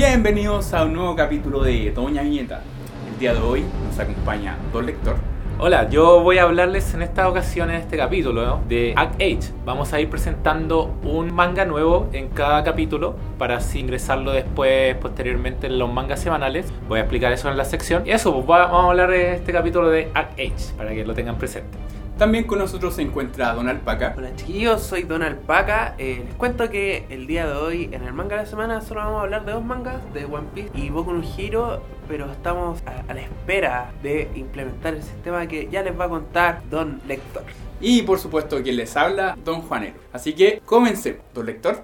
Bienvenidos a un nuevo capítulo de Doña Viñeta. El día de hoy nos acompaña Don Lector. Hola, yo voy a hablarles en esta ocasión, en este capítulo, de Act Age. Vamos a ir presentando un manga nuevo en cada capítulo para así ingresarlo después, posteriormente, en los mangas semanales. Voy a explicar eso en la sección. Y eso, pues va- vamos a hablar de este capítulo de Act Age, para que lo tengan presente. También con nosotros se encuentra Don Alpaca. Hola chiquillos, soy Don Alpaca. Eh, les cuento que el día de hoy en el manga de la semana solo vamos a hablar de dos mangas, de One Piece y Boku no Hero, pero estamos a, a la espera de implementar el sistema que ya les va a contar Don Lector. Y por supuesto quien les habla, Don Juanero. Así que comencemos. Don Lector.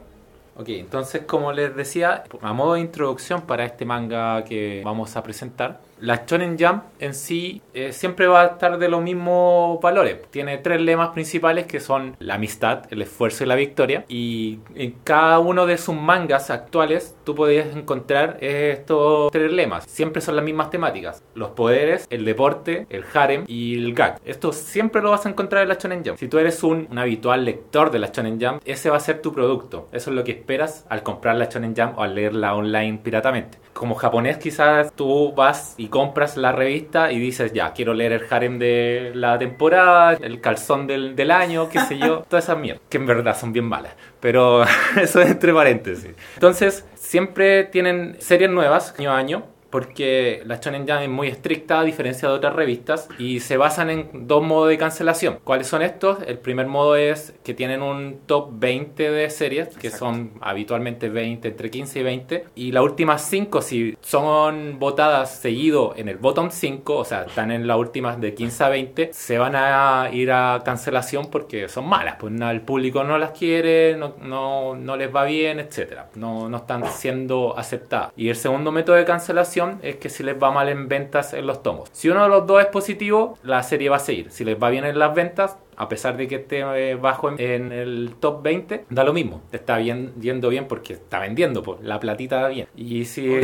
Ok, entonces como les decía, a modo de introducción para este manga que vamos a presentar, la Shonen Jump en sí eh, siempre va a estar de los mismos valores. Tiene tres lemas principales que son la amistad, el esfuerzo y la victoria. Y en cada uno de sus mangas actuales tú podrías encontrar estos tres lemas. Siempre son las mismas temáticas. Los poderes, el deporte, el harem y el gag. Esto siempre lo vas a encontrar en la Shonen Jump. Si tú eres un, un habitual lector de la Shonen Jump, ese va a ser tu producto. Eso es lo que esperas al comprar la Shonen Jump o al leerla online piratamente. Como japonés quizás tú vas y compras la revista y dices, ya, quiero leer el harem de la temporada, el calzón del, del año, qué sé yo, todas esas mierdas, que en verdad son bien malas. Pero eso es entre paréntesis. Entonces, siempre tienen series nuevas año a año. Porque la Shonen Jump es muy estricta a diferencia de otras revistas y se basan en dos modos de cancelación. ¿Cuáles son estos? El primer modo es que tienen un top 20 de series, que Exacto. son habitualmente 20, entre 15 y 20. Y las últimas 5, si son votadas seguido en el bottom 5, o sea, están en las últimas de 15 a 20, se van a ir a cancelación porque son malas. Pues nada, el público no las quiere, no, no, no les va bien, etcétera No, no están siendo aceptadas. Y el segundo método de cancelación es que si les va mal en ventas en los tomos. Si uno de los dos es positivo, la serie va a seguir. Si les va bien en las ventas, a pesar de que esté eh, bajo en, el top 20, da lo mismo. Está bien, yendo bien porque está vendiendo, pues la platita da bien. Y si.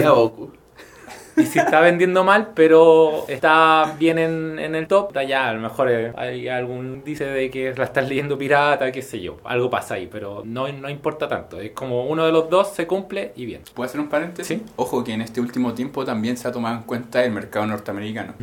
Y si está vendiendo mal, pero está bien en, en el top, ya, a lo mejor eh, hay algún dice de que la estás leyendo pirata, qué sé yo. Algo pasa ahí, pero no, no importa tanto. Es como uno de los dos se cumple y bien. ¿Puedo hacer un paréntesis? Sí. Ojo que en este último tiempo también se ha tomado en cuenta el mercado norteamericano.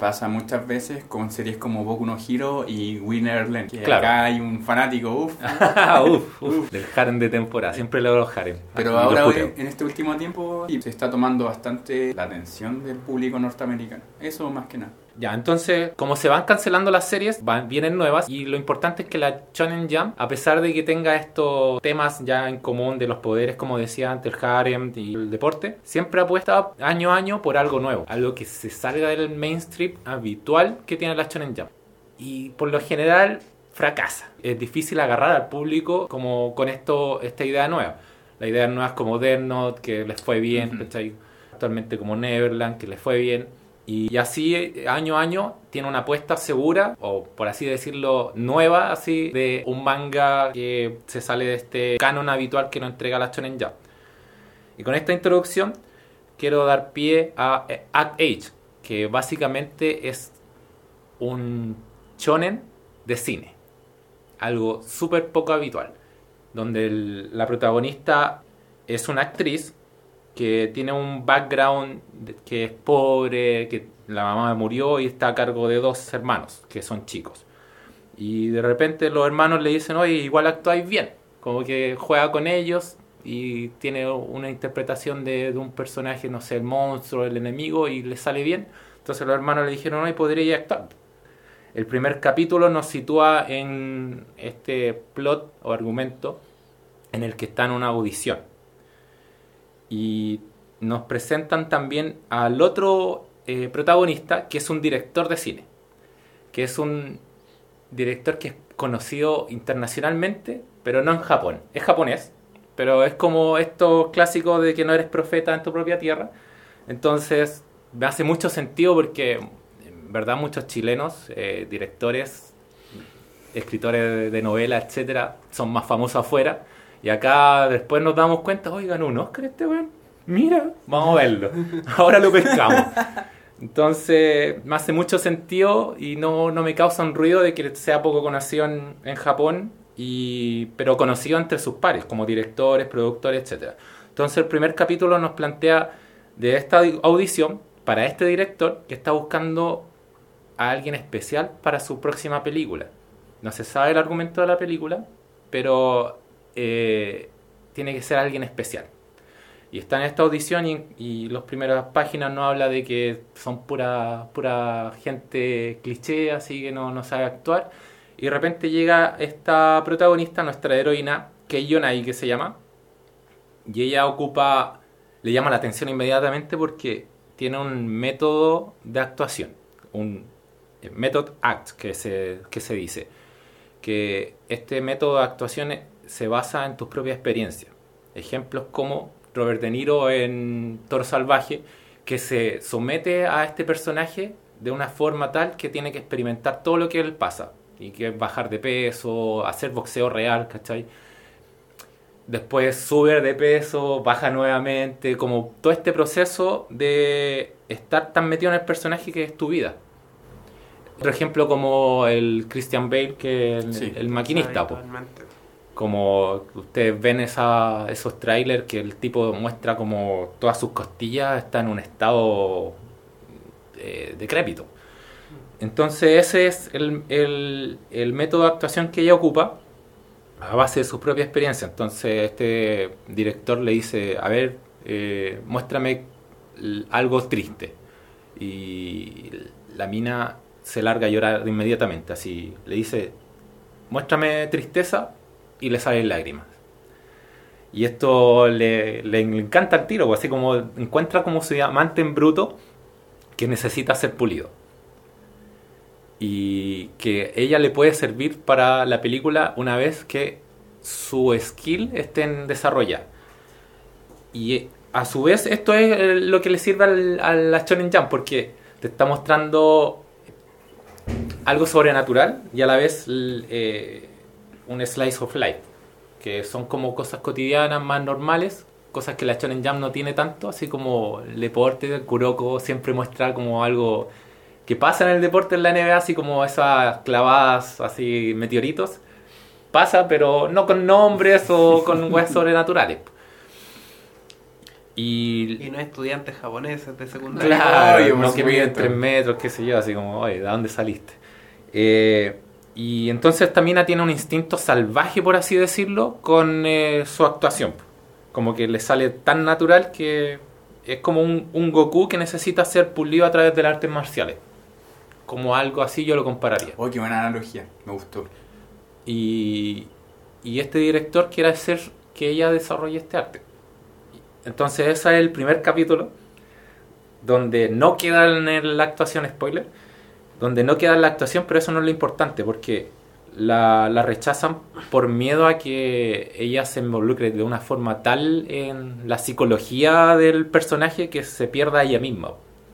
Pasa muchas veces con series como Boku no Hero y Winner. Que Claro. acá hay un fanático, uff. uf, uf, del harem de temporada. Siempre leo los harem. Pero ahora puteo. en este último tiempo se está tomando bastante la atención del público norteamericano. Eso más que nada. Ya, entonces, como se van cancelando las series, van, vienen nuevas y lo importante es que la Shonen Jump, a pesar de que tenga estos temas ya en común de los poderes, como decía antes, el harem y el deporte, siempre apuesta año a año por algo nuevo, algo que se salga del mainstream habitual que tiene la Shonen Jump. Y por lo general fracasa. Es difícil agarrar al público como con esto, esta idea nueva. La idea nueva es como Death Note, que les fue bien. ¿cachai? Actualmente como Neverland, que les fue bien. Y así año a año tiene una apuesta segura, o por así decirlo, nueva, así, de un manga que se sale de este canon habitual que nos entrega la Shonen Jump. Y con esta introducción quiero dar pie a eh, Act Age, que básicamente es un shonen de cine. Algo súper poco habitual. Donde la protagonista es una actriz que tiene un background que es pobre, que la mamá murió y está a cargo de dos hermanos que son chicos. Y de repente los hermanos le dicen, oye, igual actuáis bien. Como que juega con ellos y tiene una interpretación de, de un personaje, no sé, el monstruo, el enemigo, y le sale bien. Entonces los hermanos le dijeron, oye, podría actuar. El primer capítulo nos sitúa en este plot o argumento en el que está en una audición. Y nos presentan también al otro eh, protagonista, que es un director de cine. Que es un director que es conocido internacionalmente, pero no en Japón. Es japonés, pero es como esto clásico de que no eres profeta en tu propia tierra. Entonces, me hace mucho sentido porque, en verdad, muchos chilenos, eh, directores, escritores de, de novela, etcétera, son más famosos afuera. Y acá después nos damos cuenta, oigan, un Oscar este weón. Mira, vamos a verlo. Ahora lo pescamos. Entonces, me hace mucho sentido y no, no me causa un ruido de que sea poco conocido en, Japón, y, pero conocido entre sus pares, como directores, productores, etc. Entonces el primer capítulo nos plantea de esta audición para este director que está buscando a alguien especial para su próxima película. No se sabe el argumento de la película, pero eh, tiene que ser alguien especial. Y está en esta audición y, y las primeras páginas no habla de que son pura, pura gente cliché, así que no, sabe actuar. Y de repente llega esta protagonista, nuestra heroína, que que se llama. Y ella ocupa, le llama la atención inmediatamente porque tiene un método de actuación, un method act que se, que se dice. Que este método de actuación se basa en tus propias experiencias. Ejemplos como Robert De Niro en Toro Salvaje, que se somete a este personaje de una forma tal que tiene que experimentar todo lo que él pasa. Y que es bajar de peso, hacer boxeo real, ¿cachai? Después sube de peso, baja nuevamente, como todo este proceso de estar tan metido en el personaje que es tu vida. Otro ejemplo como el Christian Bale, que es el, Sí. el maquinista. po. Como ustedes ven esos trailers que el tipo muestra como todas sus costillas están en un estado eh, decrépito. Entonces ese es el, el- método de actuación que ella ocupa a base de su propia experiencia. Entonces este director le dice, a ver, eh, muéstrame algo triste. Y la mina se larga a llorar inmediatamente. Así le dice, muéstrame tristeza y le salen lágrimas. Y esto le, le encanta el tiro, pues, así como encuentra como su diamante en bruto que necesita ser pulido. Y que ella le puede servir para la película una vez que su skill esté en desarrollar. Y eh, a su vez esto es eh, lo que le sirve al, a la Shonen Jump porque te está mostrando algo sobrenatural y a la vez eh, un slice of life, que son como cosas cotidianas más normales, cosas que la Shonen Jump no tiene tanto, así como el deporte, el Kuroko siempre muestra como algo que pasa en el deporte en la NBA, así como esas clavadas, así meteoritos, pasa, pero no con nombres o con weas sobrenaturales. Y Y no estudiantes japoneses de secundaria. Claro, no que miden. 3 metros, qué sé yo, así como, oye, ¿de dónde saliste? Eh, y entonces esta mina tiene un instinto salvaje, por así decirlo, con eh, su actuación. Como que le sale tan natural que es como un, un Goku que necesita ser pulido a través de las artes marciales. Como algo así yo lo compararía. Oh, qué buena analogía. Me gustó. Y, y este director quiere hacer que ella desarrolle este arte. Entonces ese es el primer capítulo donde no queda en la actuación spoiler, donde no queda la actuación, pero eso no es lo importante porque la, la rechazan por miedo a que ella se involucre de una forma tal en la psicología del personaje que se pierda ella misma.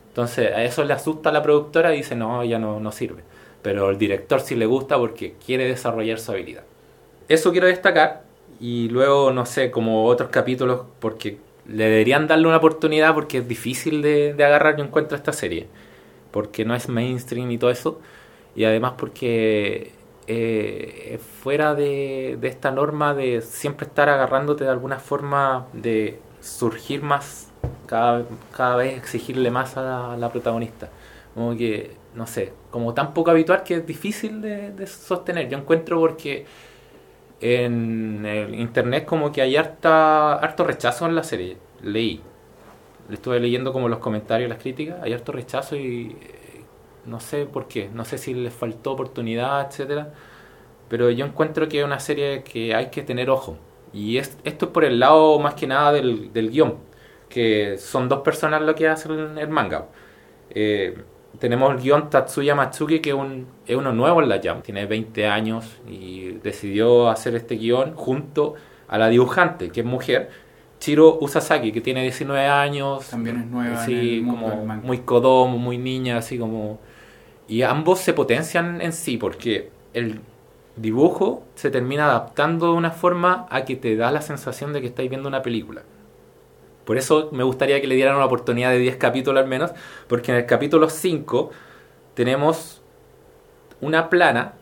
Entonces a eso le asusta a la productora y dice no, ya no, no sirve. Pero el director sí le gusta porque quiere desarrollar su habilidad. Eso quiero destacar y luego, no sé, como otros capítulos, porque le deberían darle una oportunidad porque es difícil de, de agarrar, yo encuentro esta serie. Porque no es mainstream y todo eso. Y además porque eh, fuera de, esta norma de siempre estar agarrándote de alguna forma de surgir más, cada, cada vez exigirle más a la, a la protagonista. Como que, no sé, como tan poco habitual que es difícil de, de sostener. Yo encuentro porque en el internet como que hay harta, harto rechazo en la serie. Leí. Le estuve leyendo como los comentarios, las críticas. Hay harto rechazo y eh, no sé por qué. No sé si les faltó oportunidad, etcétera. Pero yo encuentro que es una serie que hay que tener ojo. Y es, esto es por el lado más que nada del, del guion. Que son dos personas lo que hacen el manga. Eh, tenemos el guion Tatsuya Matsuki, que es uno nuevo en la Jam. Tiene 20 años y decidió hacer este guion junto a la dibujante, que es mujer, Chiro Usasaki, que tiene 19 años. También es nueva Sí, como muy kodomo, muy niña, así como... Y ambos se potencian en sí, porque el dibujo se termina adaptando de una forma a que te da la sensación de que estáis viendo una película. Por eso me gustaría que le dieran una oportunidad de 10 capítulos al menos, porque en el capítulo 5 tenemos una plana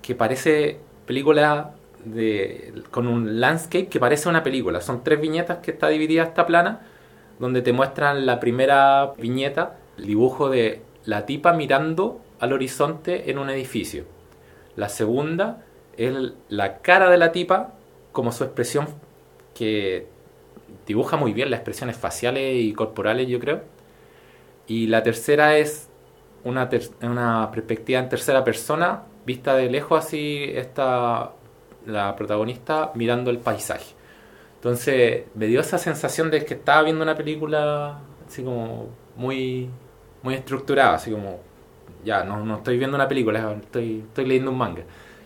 que parece película con un landscape que parece una película. Son tres viñetas que está dividida esta plana, donde te muestran la primera viñeta, el dibujo de la tipa mirando al horizonte en un edificio. La segunda es la cara de la tipa como su expresión que dibuja muy bien las expresiones faciales y corporales, yo creo. Y la tercera es una, una perspectiva en tercera persona, vista de lejos así, está la protagonista mirando el paisaje. Entonces me dio esa sensación de que estaba viendo una película así como muy, muy estructurada, así como, ya, no, no estoy viendo una película, estoy, estoy leyendo un manga.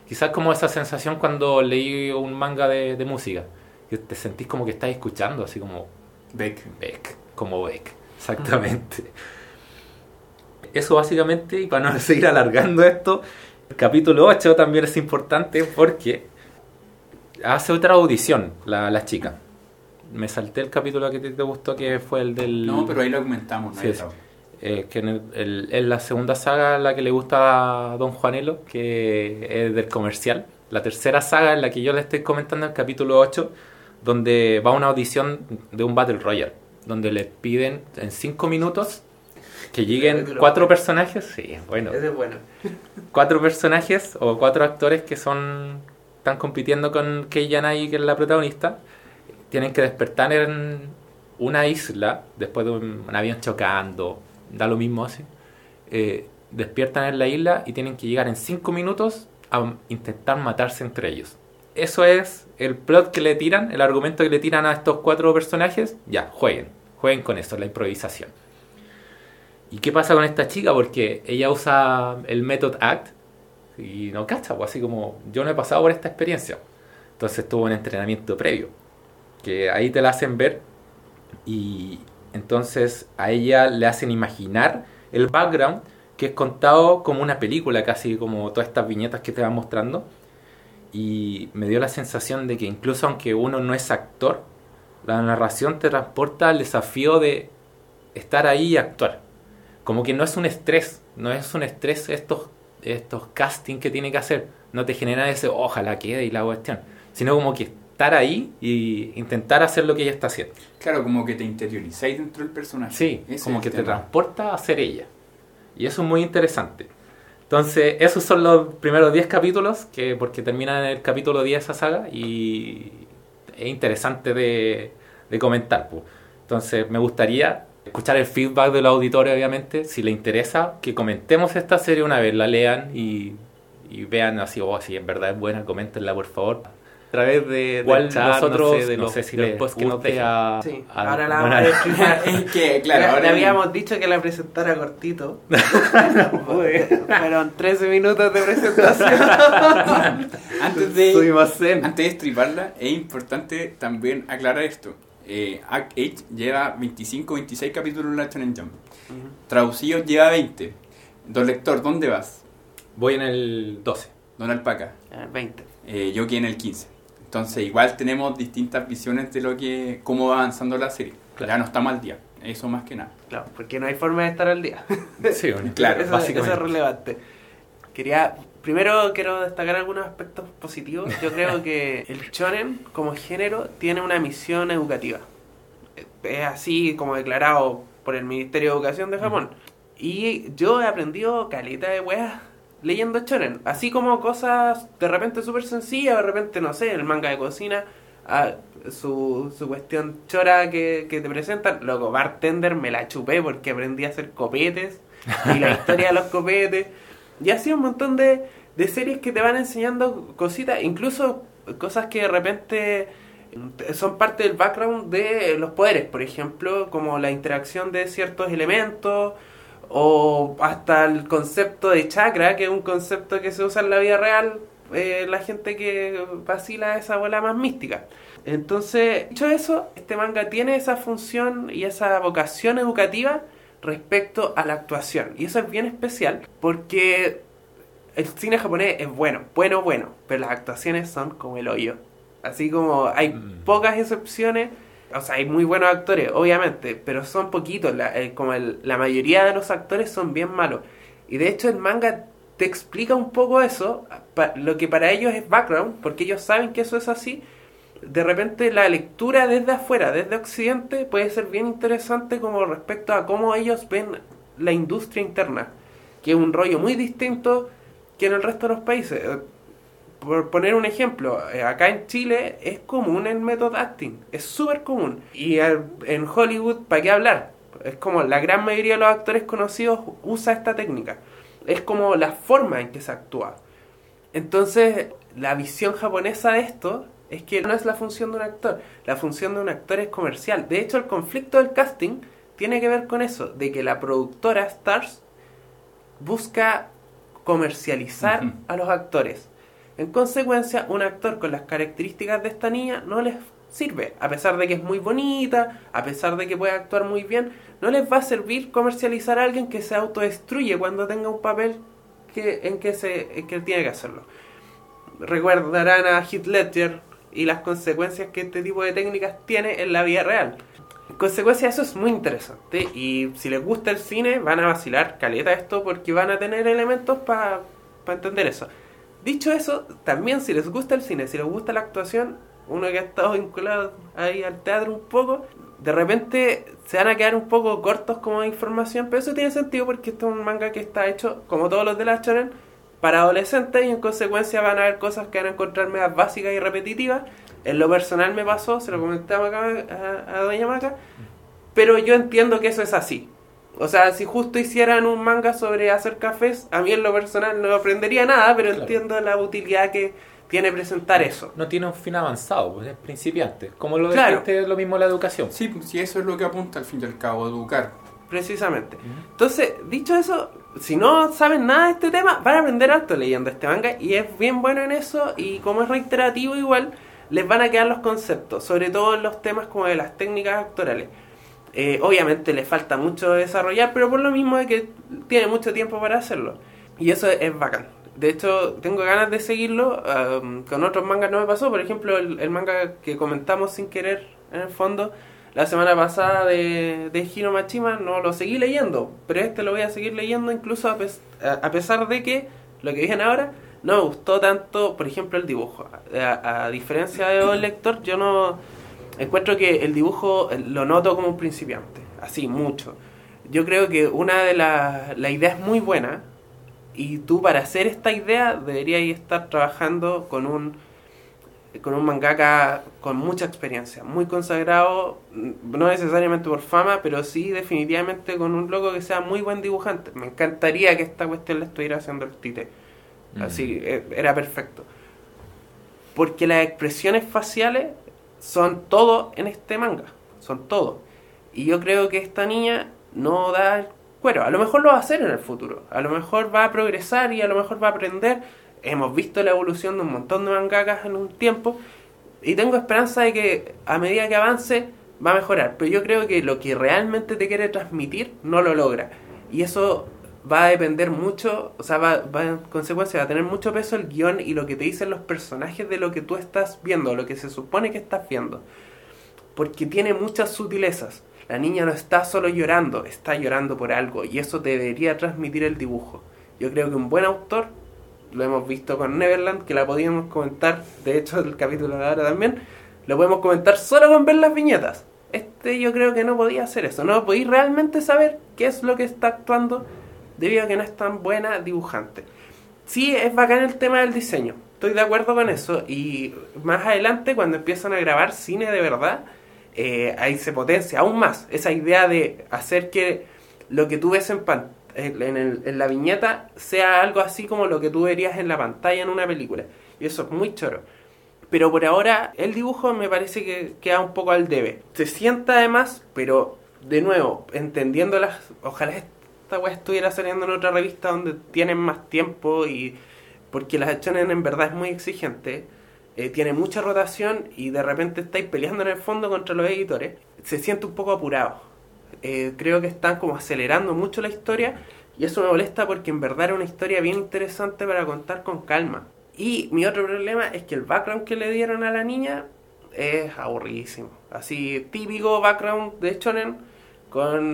Quizás como esa sensación cuando leí un manga de, de música, que te sentís como que estás escuchando, así como... Beck. Beck, como Beck, exactamente. Eso básicamente, y para no seguir alargando esto, el capítulo 8 también es importante porque hace otra audición la, la chica. Me salté el capítulo que te, gustó, que fue el del... No, pero ahí lo comentamos. Sí, eh, que en, el, la segunda saga la que le gusta a Don Juanelo, que es del comercial. La tercera saga en la que yo le estoy comentando, el capítulo 8, donde va una audición de un Battle Royale, donde le piden en 5 minutos que lleguen cuatro personajes. Sí, bueno. es bueno. Cuatro personajes o cuatro actores que son están compitiendo con Kei Yanai, que es la protagonista. Tienen que despertar en una isla después de un avión chocando da lo mismo así, eh, despiertan en la isla y tienen que llegar en 5 minutos a intentar matarse entre ellos. Eso es el plot que le tiran, el argumento que le tiran a estos cuatro personajes. Ya, jueguen, jueguen con eso, la improvisación. ¿Y qué pasa con esta chica? Porque ella usa el Method Act y no cacha, pues así como yo no he pasado por esta experiencia. Entonces tuvo un entrenamiento previo, que ahí te la hacen ver y entonces a ella le hacen imaginar el background que es contado como una película, casi como todas estas viñetas que te van mostrando. Y me dio la sensación de que incluso aunque uno no es actor, la narración te transporta al desafío de estar ahí y actuar. Como que no es un estrés, no es un estrés estos, estos castings que tiene que hacer. No te genera ese ojalá quede y la cuestión. Sino como que estar ahí y intentar hacer lo que ella está haciendo. Claro, como que te interiorizáis dentro del personaje. Sí, como que te transporta a ser ella. Y eso es muy interesante. Entonces, esos son los primeros 10 capítulos, que porque termina en el capítulo 10 esa saga y es interesante de, comentar. Entonces, me gustaría escuchar el feedback de los auditores, obviamente, si les interesa, que comentemos esta serie una vez, la lean y, vean así, o oh, si en verdad es buena, coméntenla por favor. A través de igual nosotros no sé, no sé si después que nos a, sí. ahora la vamos a es que claro ahora le habíamos dicho que la presentara cortito. Fueron 13 minutos de presentación. Antes de antes de estriparla es importante también aclarar esto eh, Act 8 lleva 25 26 capítulos en la Shonen Jump traducidos lleva 20 Don Lector ¿dónde vas? voy en el 12 Don Alpaca 20 eh, yo aquí en el 15 entonces igual tenemos distintas visiones de lo que cómo va avanzando la serie. Ya no estamos al día, eso más que nada. Claro, porque no hay forma de estar al día. Sí, claro, eso, básicamente. es relevante. Quería Primero quiero destacar algunos aspectos positivos. Yo creo que el shonen como género tiene una misión educativa. Es así como declarado por el Ministerio de Educación de Japón. Y yo he aprendido caleta de weas leyendo shonen. Así como cosas de repente súper sencillas, de repente, no sé, el manga de cocina, ah, su, su cuestión chora que, que te presentan. Loco, bartender me la chupé porque aprendí a hacer copetes y la historia de los copetes. Y así un montón de, de series que te van enseñando cositas, incluso cosas que de repente son parte del background de los poderes, por ejemplo, como la interacción de ciertos elementos o hasta el concepto de chakra, que es un concepto que se usa en la vida real, eh, la gente que vacila esa bola más mística. Entonces, dicho eso, este manga tiene esa función y esa vocación educativa respecto a la actuación. Y eso es bien especial porque el cine japonés es bueno, bueno, bueno, pero las actuaciones son como el hoyo. Así como hay mm. pocas excepciones o sea, hay muy buenos actores, obviamente, pero son poquitos. La, como la mayoría de los actores son bien malos. Y de hecho, el manga te explica un poco eso, lo que para ellos es background, porque ellos saben que eso es así. De repente la lectura desde afuera, desde Occidente, puede ser bien interesante como respecto a cómo ellos ven la industria interna, que es un rollo muy distinto que en el resto de los países. Por poner un ejemplo, eh, acá en Chile es común el method acting, es súper común. Y en Hollywood, ¿para qué hablar? Es como la gran mayoría de los actores conocidos usa esta técnica es como la forma en que se actúa. Entonces, la visión japonesa de esto es que no es la función de un actor, la función de un actor es comercial. De hecho, el conflicto del casting tiene que ver con eso, de que la productora Stars busca comercializar a los actores. En consecuencia, un actor con las características de esta niña no les sirve, a pesar de que es muy bonita, a pesar de que puede actuar muy bien, no les va a servir comercializar a alguien que se autodestruye cuando tenga un papel que, en, que se, que tiene que hacerlo. Recordarán a Heath Ledger y las consecuencias que este tipo de técnicas tiene en la vida real. En consecuencia, eso es muy interesante. Y si les gusta el cine, van a vacilar caleta esto porque van a tener elementos para entender eso. Dicho eso, también si les gusta el cine, si les gusta la actuación, uno que ha estado vinculado ahí al teatro un poco, de repente se van a quedar un poco cortos como información, pero eso tiene sentido porque esto es un manga que está hecho, como todos los de la Shonen, para adolescentes y en consecuencia van a haber cosas que van a encontrar más básicas y repetitivas. En lo personal me pasó, se lo comentaba acá a, Doña Maca, pero yo entiendo que eso es así. O sea, si justo hicieran un manga sobre hacer cafés, a mí en lo personal no aprendería nada, pero entiendo la utilidad que, tiene presentar eso. No tiene un fin avanzado, pues es principiante. Como lo claro. es lo mismo la educación. Sí, pues, sí, eso es lo que apunta al fin y al cabo, educar. Precisamente. Entonces, dicho eso, si no saben nada de este tema, van a aprender harto leyendo este manga y es bien bueno en eso y como es reiterativo igual, les van a quedar los conceptos, sobre todo en los temas como de las técnicas actorales. Eh, obviamente le falta mucho desarrollar, pero por lo mismo es que tiene mucho tiempo para hacerlo. Y eso es bacán. De hecho, tengo ganas de seguirlo. con otros mangas no me pasó. Por ejemplo, el, manga que comentamos sin querer, en el fondo, la semana pasada de, de Hiro Machima, no lo seguí leyendo. Pero este lo voy a seguir leyendo incluso a, pesar de que, lo que dije ahora, no me gustó tanto, por ejemplo, el dibujo. A, diferencia de un lector, yo no encuentro que el dibujo lo noto como un principiante. Así, mucho. Yo creo que una de las... La idea es muy buena y tú para hacer esta idea deberías estar trabajando con un con un mangaka con mucha experiencia, muy consagrado, no necesariamente por fama, pero sí definitivamente con un loco que sea muy buen dibujante. Me encantaría que esta cuestión le estuviera haciendo el tite. Mm. Así, e, era perfecto. Porque las expresiones faciales son todo en este manga, son todo. Y yo creo que esta niña no da bueno, a lo mejor lo va a hacer en el futuro, a lo mejor va a progresar y a lo mejor va a aprender. Hemos visto la evolución de un montón de mangakas en un tiempo y tengo esperanza de que a medida que avance va a mejorar. Pero yo creo que lo que realmente te quiere transmitir no lo logra. Y eso va a depender mucho, o sea, va, va, en consecuencia va a tener mucho peso el guion y lo que te dicen los personajes de lo que tú estás viendo, lo que se supone que estás viendo. Porque tiene muchas sutilezas. La niña no está solo llorando, está llorando por algo y eso debería transmitir el dibujo. Yo creo que un buen autor, lo hemos visto con Neverland, que la podíamos comentar, de hecho el capítulo de ahora también, lo podemos comentar solo con ver las viñetas. Este yo creo que no podía hacer eso, no podéis realmente saber qué es lo que está actuando debido a que no es tan buena dibujante. Sí, es bacán el tema del diseño, estoy de acuerdo con eso y más adelante cuando empiezan a grabar cine de verdad, eh, ahí se potencia aún más esa idea de hacer que lo que tú ves en, en, la viñeta sea algo así como lo que tú verías en la pantalla en una película. Y eso es muy choro. Pero por ahora el dibujo me parece que queda un poco al debe. Se sienta además, pero de nuevo, entendiendo las... Ojalá esta web estuviera saliendo en otra revista donde tienen más tiempo y... Porque las acciones en verdad es muy exigente eh, tiene mucha rotación y de repente estáis peleando en el fondo contra los editores, se siente un poco apurado. Eh, creo que están como acelerando mucho la historia y eso me molesta porque en verdad era una historia bien interesante para contar con calma. Y mi otro problema es que el background que le dieron a la niña es aburridísimo. Así, típico background de Shonen, con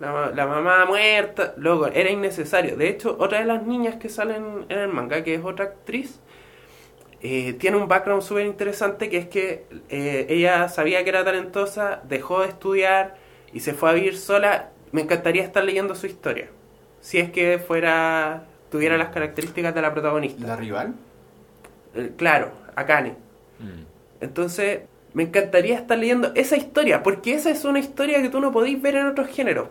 la, mamá muerta, luego era innecesario. De hecho, otra de las niñas que salen en el manga, que es otra actriz, eh, tiene un background súper interesante, que es que eh, ella sabía que era talentosa, dejó de estudiar y se fue a vivir sola. Me encantaría estar leyendo su historia, si es que fuera tuviera las características de la protagonista. ¿La rival? Eh, claro, Akane. Mm. Entonces, me encantaría estar leyendo esa historia, porque esa es una historia que tú no podéis ver en otros géneros.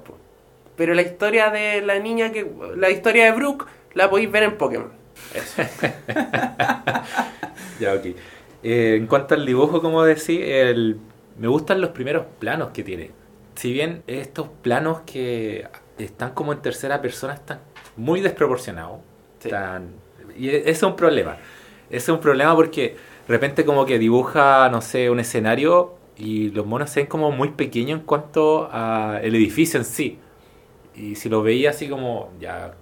Pero la historia de la niña que. La historia de Brooke la podéis ver en Pokémon. Eso. ya, ok. Eh, en cuanto al dibujo, como decía, el, me gustan los primeros planos que tiene. Si bien estos planos que están como en tercera persona están muy desproporcionados. y ese es un problema. Ese es un problema porque de repente como que dibuja, no sé, un escenario y los monos se ven como muy pequeños en cuanto al edificio en sí. Y si lo veía así como, ya,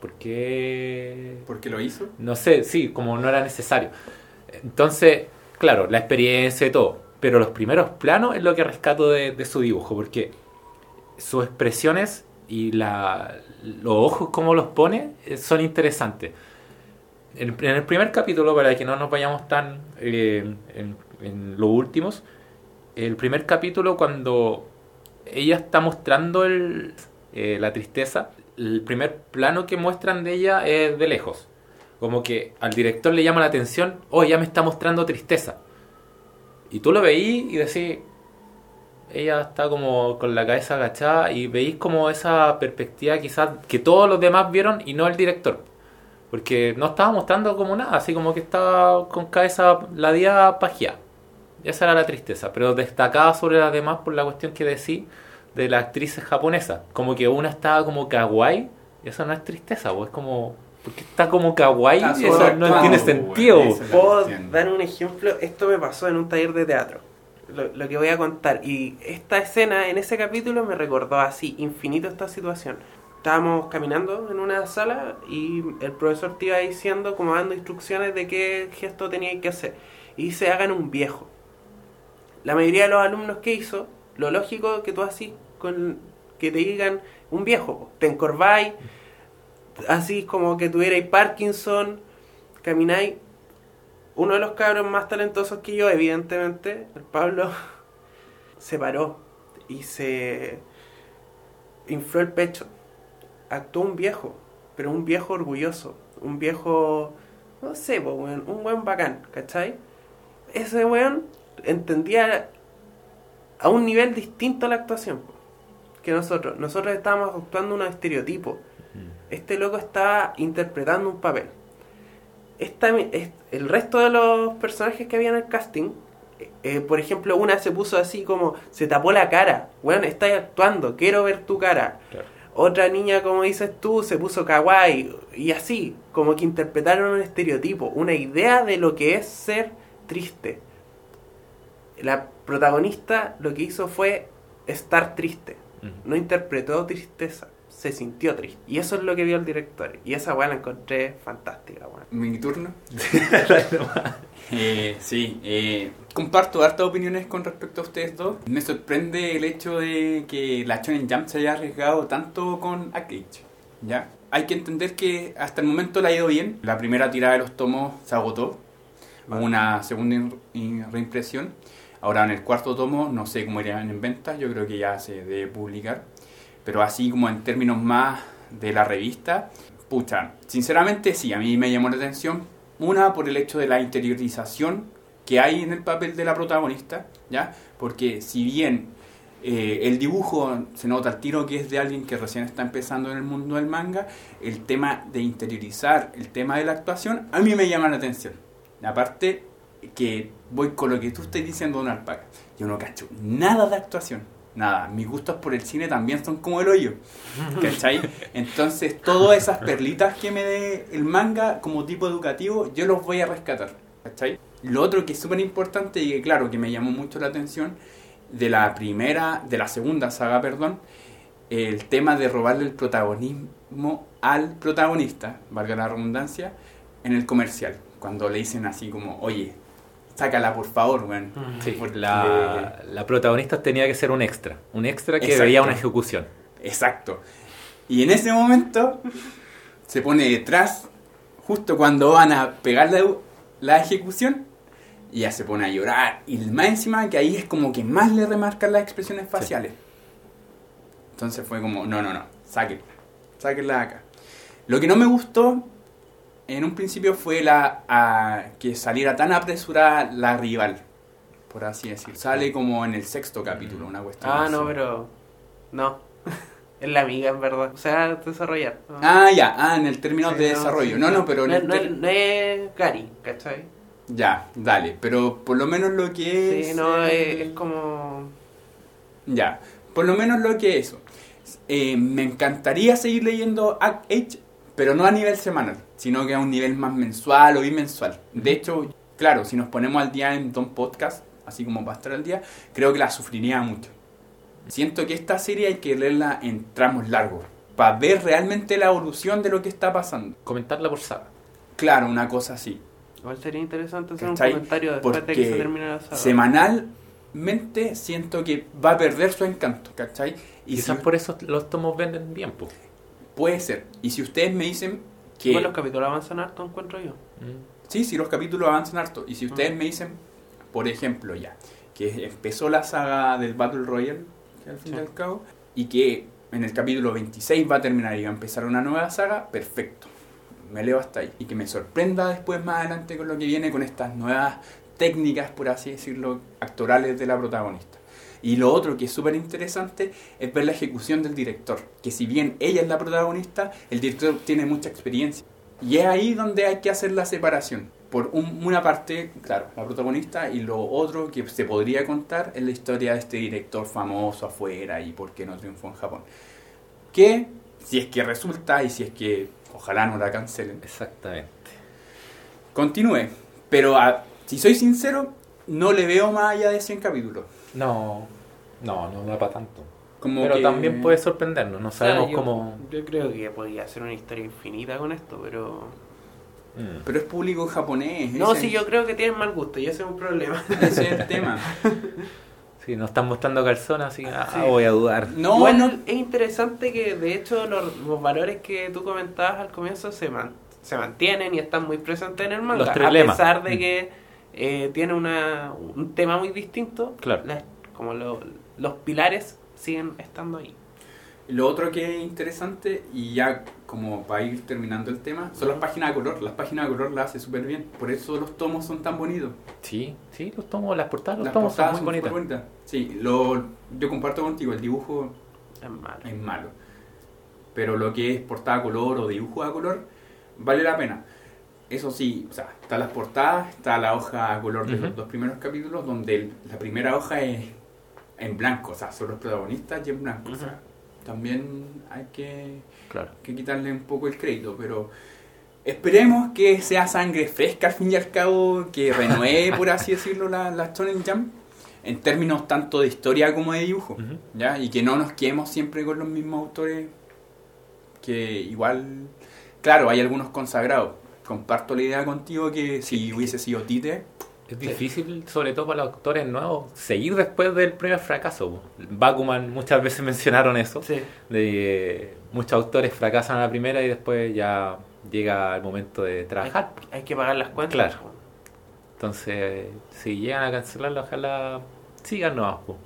¿por qué? ¿Por qué lo hizo? No sé, sí, como no era necesario. Entonces, claro, la experiencia y todo. Pero los primeros planos es lo que rescato de, su dibujo, porque sus expresiones y la, los ojos, como los pone, eh, son interesantes en, el primer capítulo, para que no nos vayamos tan eh, en, los últimos, el primer capítulo cuando ella está mostrando el, eh, la tristeza, el primer plano que muestran de ella es de lejos. Como que al director le llama la atención, oh, ya me está mostrando tristeza. Y tú lo veís y decís, ella está como con la cabeza agachada y veis como esa perspectiva quizás que todos los demás vieron y no el director. Porque no estaba mostrando como nada, así como que estaba con cabeza la día pagia. Esa era la tristeza, pero destacaba sobre las demás por la cuestión que decía de las actrices japonesas. Como que una estaba como kawaii, y eso no es tristeza, pues es como. Porque está como kawaii, y eso no tiene sentido. Puedo dar un ejemplo, esto me pasó en un taller de teatro. Lo, lo, que voy a contar. Y esta escena en ese capítulo me recordó así, infinito esta situación estábamos caminando en una sala y el profesor te iba diciendo, como dando instrucciones de qué gesto tenía que hacer. Y se hagan un viejo. La mayoría de los alumnos que hizo, lo lógico que tú así con que te digan un viejo, te encorváis, así como que tuvierais Parkinson, camináis. Uno de los cabros más talentosos que yo, evidentemente, el Pablo, se paró y se infló el pecho actuó un viejo, pero un viejo orgulloso, un viejo, no sé, un buen bacán, ¿cachai? Ese weón entendía a un nivel distinto la actuación que nosotros. Nosotros estábamos actuando un estereotipo. Este loco estaba interpretando un papel. Esta, el resto de los personajes que había en el casting, eh, por ejemplo, una se puso así como, se tapó la cara. Weón, estás actuando, quiero ver tu cara. Otra niña, como dices tú, se puso kawaii y así, como que interpretaron un estereotipo, una idea de lo que es ser triste. La protagonista lo que hizo fue estar triste, no interpretó tristeza, se sintió triste. Y eso es lo que vio el director. Y esa weá la encontré fantástica, ¿Mi turno? Eh, sí, eh, comparto hartas opiniones con respecto a ustedes dos. Me sorprende el hecho de que la Shonen Jump se haya arriesgado tanto con Akage. ¿ya? Hay que entender que hasta el momento le ha ido bien. La primera tirada de los tomos se agotó. Una segunda reimpresión. Ahora en el cuarto tomo no sé cómo irían en ventas. Yo creo que ya se debe publicar. Pero así como en términos más de la revista, pucha, sinceramente sí, a mí me llamó la atención una, por el hecho de la interiorización que hay en el papel de la protagonista, ¿ya? Porque si bien eh, el dibujo se nota al tiro que es de alguien que recién está empezando en el mundo del manga, el tema de interiorizar, el tema de la actuación, a mí me llama la atención. Aparte que voy con lo que tú estás diciendo, Don Alpaca. Yo no cacho nada de actuación nada, mis gustos por el cine también son como el hoyo. ¿Cachai? Entonces, todas esas perlitas que me dé el manga como tipo educativo, yo los voy a rescatar. ¿Cachai? Lo otro que es súper importante y que, claro, que me llamó mucho la atención de la primera, de la segunda saga, perdón, el tema de robarle el protagonismo al protagonista, valga la redundancia, en el comercial. Cuando le dicen así como, oye, sácala por favor, weón. Sí, la, la, protagonista tenía que ser un extra, un extra que veía una ejecución. Exacto. Y en ese momento se pone detrás, justo cuando van a pegar la, ejecución, y ya se pone a llorar. Y más encima que ahí es como que más le remarcan las expresiones faciales. Entonces fue como, no, no, no, sáquenla, sáquenla acá. Lo que no me gustó en un principio fue la que saliera tan apresurada la rival, por así decir. Sale como en el sexto capítulo, una cuestión. Ah, no, pero no. es la amiga, en verdad. O sea, desarrollar. Ah, ya, ah, en el término de desarrollo. no, no, pero... No, no, es Gary, ¿cachai? Ya, dale, pero por lo menos lo que es... Sí, no, es, como... Ya, por lo menos lo que es eso. Eh, me encantaría seguir leyendo Act H, pero no a nivel semanal sino que a un nivel más mensual o bimensual. De hecho, claro, si nos ponemos al día en Don Podcast, así como va a estar al día, creo que la sufriría mucho. Siento que esta serie hay que leerla en tramos largos, para ver realmente la evolución de lo que está pasando. Comentarla por saga. Claro, una cosa así. Igual sería interesante hacer un comentario después de que se termine la saga. Semanalmente siento que va a perder su encanto, ¿cachai? Y Quizás por eso los tomos venden bien, pues. Puede ser. Y si ustedes me dicen, los capítulos avanzan harto, encuentro yo. Mm. Sí, sí, los capítulos avanzan harto. Y si ustedes mm. me dicen, por ejemplo, ya, que empezó la saga del Battle Royale, al fin y al cabo, y que en el capítulo 26 va a terminar y va a empezar una nueva saga, perfecto. Me leo hasta ahí. Y que me sorprenda después más adelante con lo que viene con estas nuevas técnicas, por así decirlo, actorales de la protagonista. Y lo otro que es súper interesante es ver la ejecución del director, que si bien ella es la protagonista, el director tiene mucha experiencia. Y es ahí donde hay que hacer la separación. Por una parte, claro, la protagonista y lo otro que se podría contar es la historia de este director famoso afuera y por qué no triunfó en Japón. Que, si es que resulta y si es que ojalá no la cancelen. Exactamente. Continúe. Pero si soy sincero, no le veo más allá de 100 capítulos. No, no, no da para tanto. pero también puede sorprendernos, no sabemos cómo... Yo creo que podría ser una historia infinita con esto, pero... Mm. Pero es público japonés. No, sí, yo creo que tienen mal gusto y ese es un problema. Ese es el tema. Sí, nos están mostrando calzones, así que ah, voy a dudar. No, bueno, es interesante que de hecho los, valores que tú comentabas al comienzo se, se mantienen y están muy presentes en el manga. Los a pesar de mm. Eh, tiene una, un tema muy distinto. Claro. como los pilares siguen estando ahí. Lo otro que es interesante, y ya como para ir terminando el tema, son las páginas de color. Las páginas de color las hace súper bien. Por eso los tomos son tan bonitos. Sí, sí, los tomos, las portadas, los tomos son muy bonitas. Sí, lo, yo comparto contigo, el dibujo es malo. es malo. Pero lo que es portada a color o dibujo a color, vale la pena eso sí, o sea, está las portadas, está la hoja a color de los dos primeros capítulos, donde la primera hoja es en blanco, o sea, son los protagonistas y en blanco. O sea, también hay que, que quitarle un poco el crédito, pero esperemos que sea sangre fresca al fin y al cabo, que renueve, por así decirlo, la, la Shonen Jump, en términos tanto de historia como de dibujo, ¿ya? Y que no nos quedemos siempre con los mismos autores, que igual, claro, hay algunos consagrados, comparto la idea contigo que si hubiese sido Tite... Es difícil, sobre todo para los actores nuevos, seguir después del primer fracaso. Bakuman, muchas veces mencionaron eso. De, muchos autores fracasan a la primera y después ya llega el momento de trabajar. Hay, que pagar las cuentas. Claro. Entonces, si llegan a cancelarlo, ojalá sigan nuevos.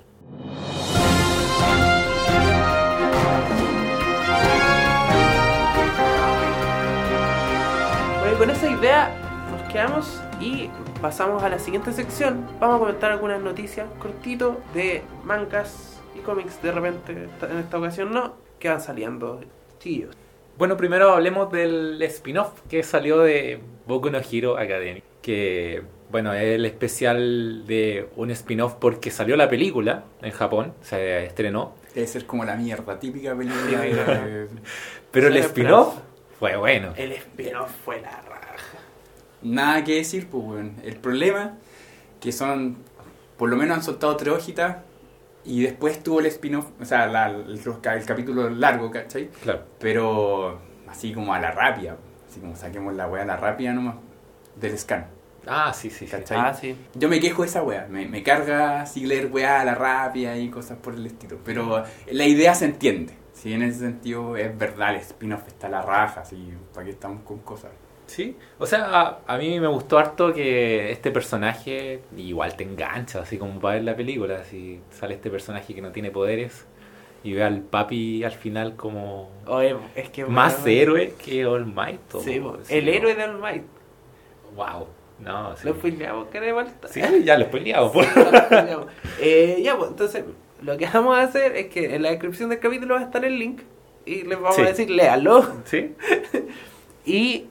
Con esa idea nos quedamos y pasamos a la siguiente sección. Vamos a comentar algunas noticias cortito de mangas y cómics de repente, en esta ocasión no, que van saliendo chillos. Bueno, primero hablemos del spin-off que salió de Boku no Hero Academy, que bueno, es el especial de un spin-off porque salió la película en Japón, se estrenó. Debe ser como la mierda, típica película. Pero el spin-off fue bueno. El spin-off fue la raja. Nada que decir, pues, bueno. El problema, que son, por lo menos han soltado tres hojitas y después tuvo el spin-off, o sea, el, capítulo largo, ¿cachai? Claro. Pero así como a la rápida, así como saquemos la weá a la rápida nomás, del scan. Ah, sí, sí, ¿cachai? Ah, sí. Yo me quejo de esa weá, me, me carga así leer weá a la rápida y cosas por el estilo. Pero la idea se entiende. Sí, en ese sentido es verdad, el spin-off está a la raja, así, para que estamos con cosas. Sí, o sea, a, a mí me gustó harto que este personaje igual te engancha, así como para ver la película, si sale este personaje que no tiene poderes y ve al papi al final como Oye, es que. más bueno, héroe que All Might. Sí, Sí, el héroe de All Might. Wow, no, sí. Lo spoileamos, que de vuelta. Sí, ya lo spoileamos. po. eh, ya, pues, entonces, lo que vamos a hacer es que en la descripción del capítulo va a estar el link y les vamos Sí. a decir, léalo. Sí, Y,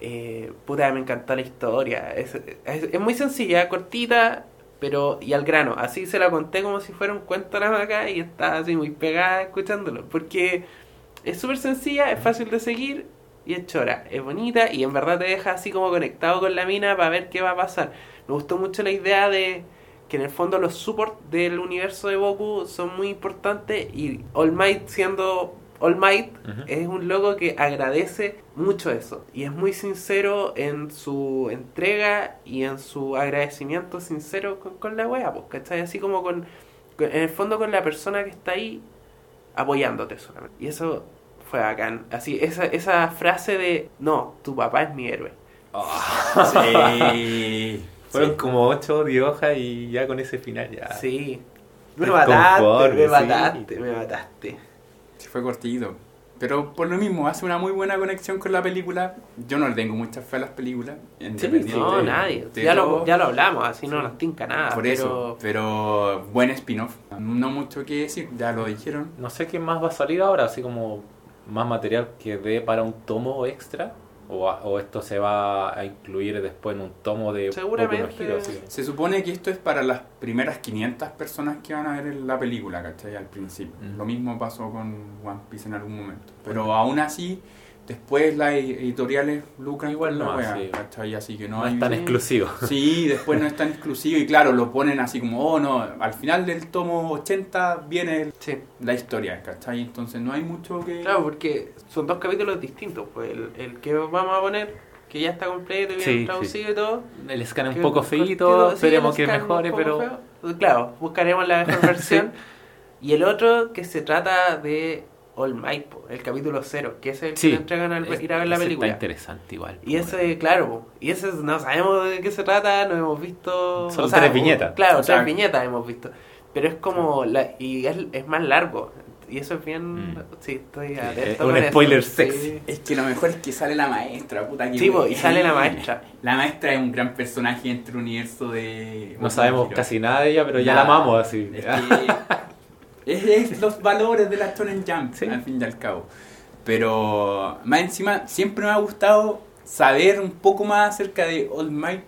eh, puta, me encantó la historia. Es, es- es muy sencilla, cortita, pero y al grano. Así se la conté como si fuera un cuento a la vaca y está así muy pegada escuchándolo. Porque es súper sencilla, es fácil de seguir y es chora. Es bonita y en verdad te deja así como conectado con la mina para ver qué va a pasar. Me gustó mucho la idea de que en el fondo los supports del universo de Goku son muy importantes y All Might siendo All Might es un loco que agradece mucho eso y es muy sincero en su entrega y en su agradecimiento sincero con, con la wea, pues, ¿cachai? Así como con, con- en el fondo con la persona que está ahí apoyándote solamente. Y eso fue bacán. Así, esa, esa frase de, no, tu papá es mi héroe. Sí. Fueron como 8 o 10 hojas y ya con ese final ya. Sí. Me mataste, me sí. mataste, me mataste. Sí, fue cortito. Pero por lo mismo, hace una muy buena conexión con la película. Yo no le tengo mucha fe a las películas. independiente No, de- nadie. de Ya lo, ya lo hablamos, así no Sí. nos tinca nada. Por pero... eso, pero buen spin-off. No mucho que decir, ya lo dijeron. No sé qué más va a salir ahora, así como más material que dé para un tomo extra. O, a- o esto se va a incluir después en un tomo de Seguramente. Así. Se supone que esto es para las primeras 500 personas que van a ver la película, ¿cachai? Al principio. Mm. Lo mismo pasó con One Piece en algún momento. Pero aún así, después las editoriales lucran Igual no, wea, sí. ¿cachai? Así que no, No hay... es tan Sí. exclusivo. Sí, después no es tan exclusivo y claro, lo ponen así como, oh no, al final del tomo 80 viene el- Sí. la historia, ¿cachai? Entonces no hay mucho que... Claro, porque son dos capítulos distintos. Pues el, el que vamos a poner, que ya está completo y bien Sí, traducido y todo. El scan un poco feito, esperemos que mejore, pero feo. Claro, buscaremos la mejor versión. Y el otro que se trata de All Might, po, el capítulo cero, que es el sí, que le entregan al es- ir a ver la película. Está interesante igual. Y ese, claro, po, y ese no sabemos de qué se trata, no hemos visto. Solo tres viñetas. Claro, O sea, tres viñetas hemos visto. Pero es como. La, y es, es más largo. Y eso es bien. Mm. Sí, estoy es atento. un eso, spoiler sí. sexy. Es que lo mejor es que sale la maestra, puta que Sí, po, y sale la maestra. La maestra es un gran personaje entre el universo de... No sabemos casi nada de ella, pero ya Nada. la amamos así. Es que es, es los valores de la Shonen Jump, Sí. al fin y al cabo. Pero más encima, siempre me ha gustado saber un poco más acerca de All Might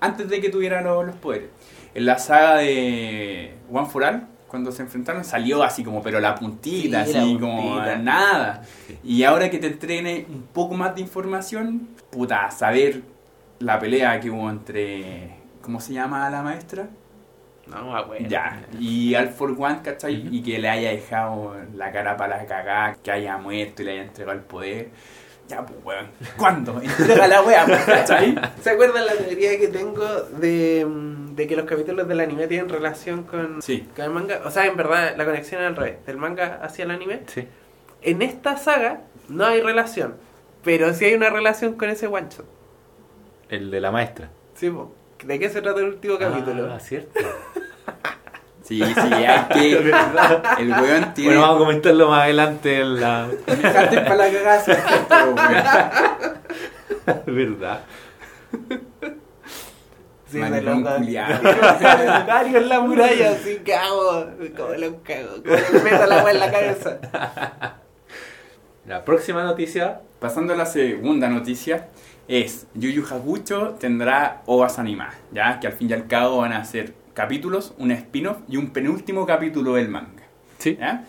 antes de que tuviera los, los poderes. En la saga de One for All, cuando se enfrentaron, salió así como, pero la puntita, Sí, así la como nada. Y ahora que te entrene un poco más de información, puta, saber la pelea que hubo entre. ¿Cómo se llama la maestra? No, me acuerdo. Ya, y All for One, ¿cachai? Y que le haya dejado la cara para la cagada, que haya muerto y le haya entregado el poder. Ya, pues, weón. ¿Cuándo? Entrega la wea, pues, ¿cachai? ¿Se acuerdan la teoría que tengo de, de que los capítulos del anime tienen relación con, Sí. con el manga? O sea, en verdad la conexión es al revés, del manga hacia el anime. Sí. En esta saga no hay relación, pero sí hay una relación con ese guancho. El de la maestra. Sí, po. ¿De qué se trata el último capítulo? Ah, cierto. Sí, sí, hay que. El weón tiene. Bueno, vamos a comentarlo más adelante en la. Dejarte para la cagada, sí, pero, weón. ¿Verdad? Sí, loca. culiao. Dario en la muralla, así cago. ¿Cómo lo cago? ¿Cómo le meto la agua en la cabeza? La próxima noticia. Pasando a la segunda noticia, es Yu Yu Hakusho tendrá ovas animadas, ya que al fin y al cabo van a ser capítulos, un spin-off y un penúltimo capítulo del manga. Sí. ¿ya?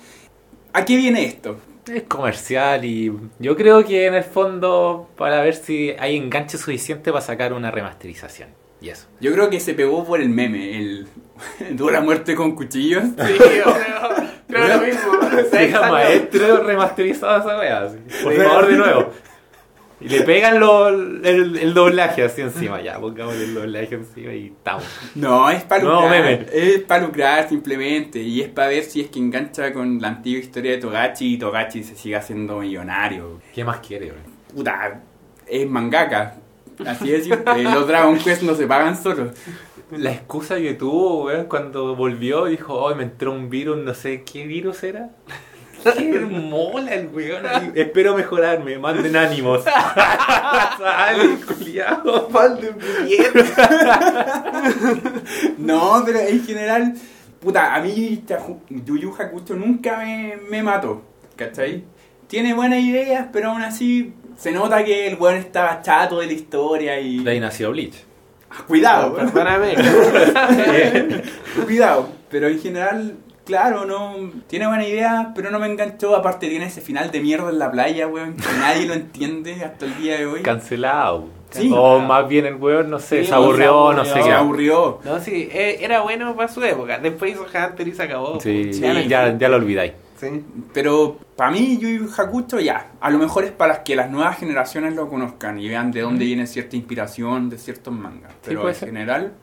¿A qué viene esto? Es comercial y yo creo que en el fondo para ver si hay enganche suficiente para sacar una remasterización. Y eso. Yo creo que se pegó por el meme, el dura muerte con cuchillos. Sí, yo creo, creo lo mismo. Deja maestro remasterizado esa wea. Por favor, de nuevo. Y le pegan lo, el, doblaje así encima, ya, pongamos el doblaje encima y estamos. No, es para lucrar. es para lucrar simplemente. Y es para ver si es que engancha con la antigua historia de Togachi y Togachi se sigue haciendo millonario. ¿Qué más quiere, Puta, es mangaka. Así es, los Dragon Quest no se pagan solos. La excusa que tuvo, weón, cuando volvió, dijo, oh, me entró un virus, no sé qué virus era. Qué mola el weón. Espero mejorarme, manden ánimos. Sale, culiado. Manden No, pero en general, puta, a mí Yu Yu Hakucho nunca me, me mató. ¿Cachai? Tiene buenas ideas, pero aún así se nota que el weón estaba chato de la historia y. De ahí nació Bleach. Ah, cuidado, perdóname. Cuidado, pero en general claro, no. Tiene buena idea, pero no me enganchó. Aparte, tiene ese final de mierda en la playa, weón, que nadie lo entiende hasta el día de hoy. Cancelado. Sí. O más bien el weón, no sé, se, aburrió, no sé qué. Se aburrió. No, sí, eh, era bueno para su época. Después hizo Hunter y se acabó. Sí, ya, ya, lo olvidáis. Sí. Pero para mí, Yu Yu Hakucho, ya. A lo mejor es para que las nuevas generaciones lo conozcan y vean de dónde viene cierta inspiración de ciertos mangas. Pero en general,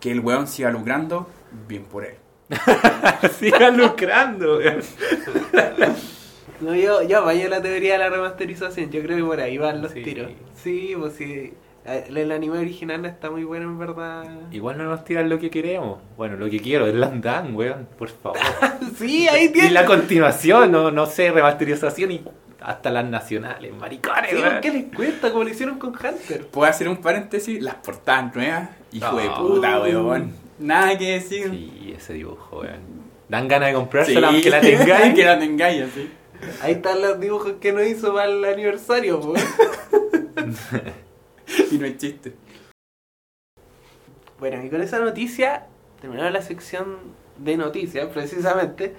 que el weón siga lucrando, bien por él. Siga lucrando, No, yo, yo vaya la teoría de la remasterización. Yo creo que por ahí van los tiros. Sí, pues sí. El anime original está muy bueno, en verdad. Igual no nos tiran lo que queremos. Bueno, lo que quiero es Landan, weón, por favor. sí, ahí tiene. Y la continuación, no, no sé, remasterización y hasta las nacionales, maricones, ¿Qué les cuesta? Como lo hicieron con Hunter. Puedo hacer un paréntesis, las portadas nuevas. Hijo de puta, weón. Nada que decir. Sí, ese dibujo, weón. Dan ganas de comprársela aunque la tengáis. que la tengáis, así. Ahí están los dibujos que no hizo para el aniversario, weón. y no es chiste. Bueno, y con esa noticia terminamos la sección de noticias, precisamente.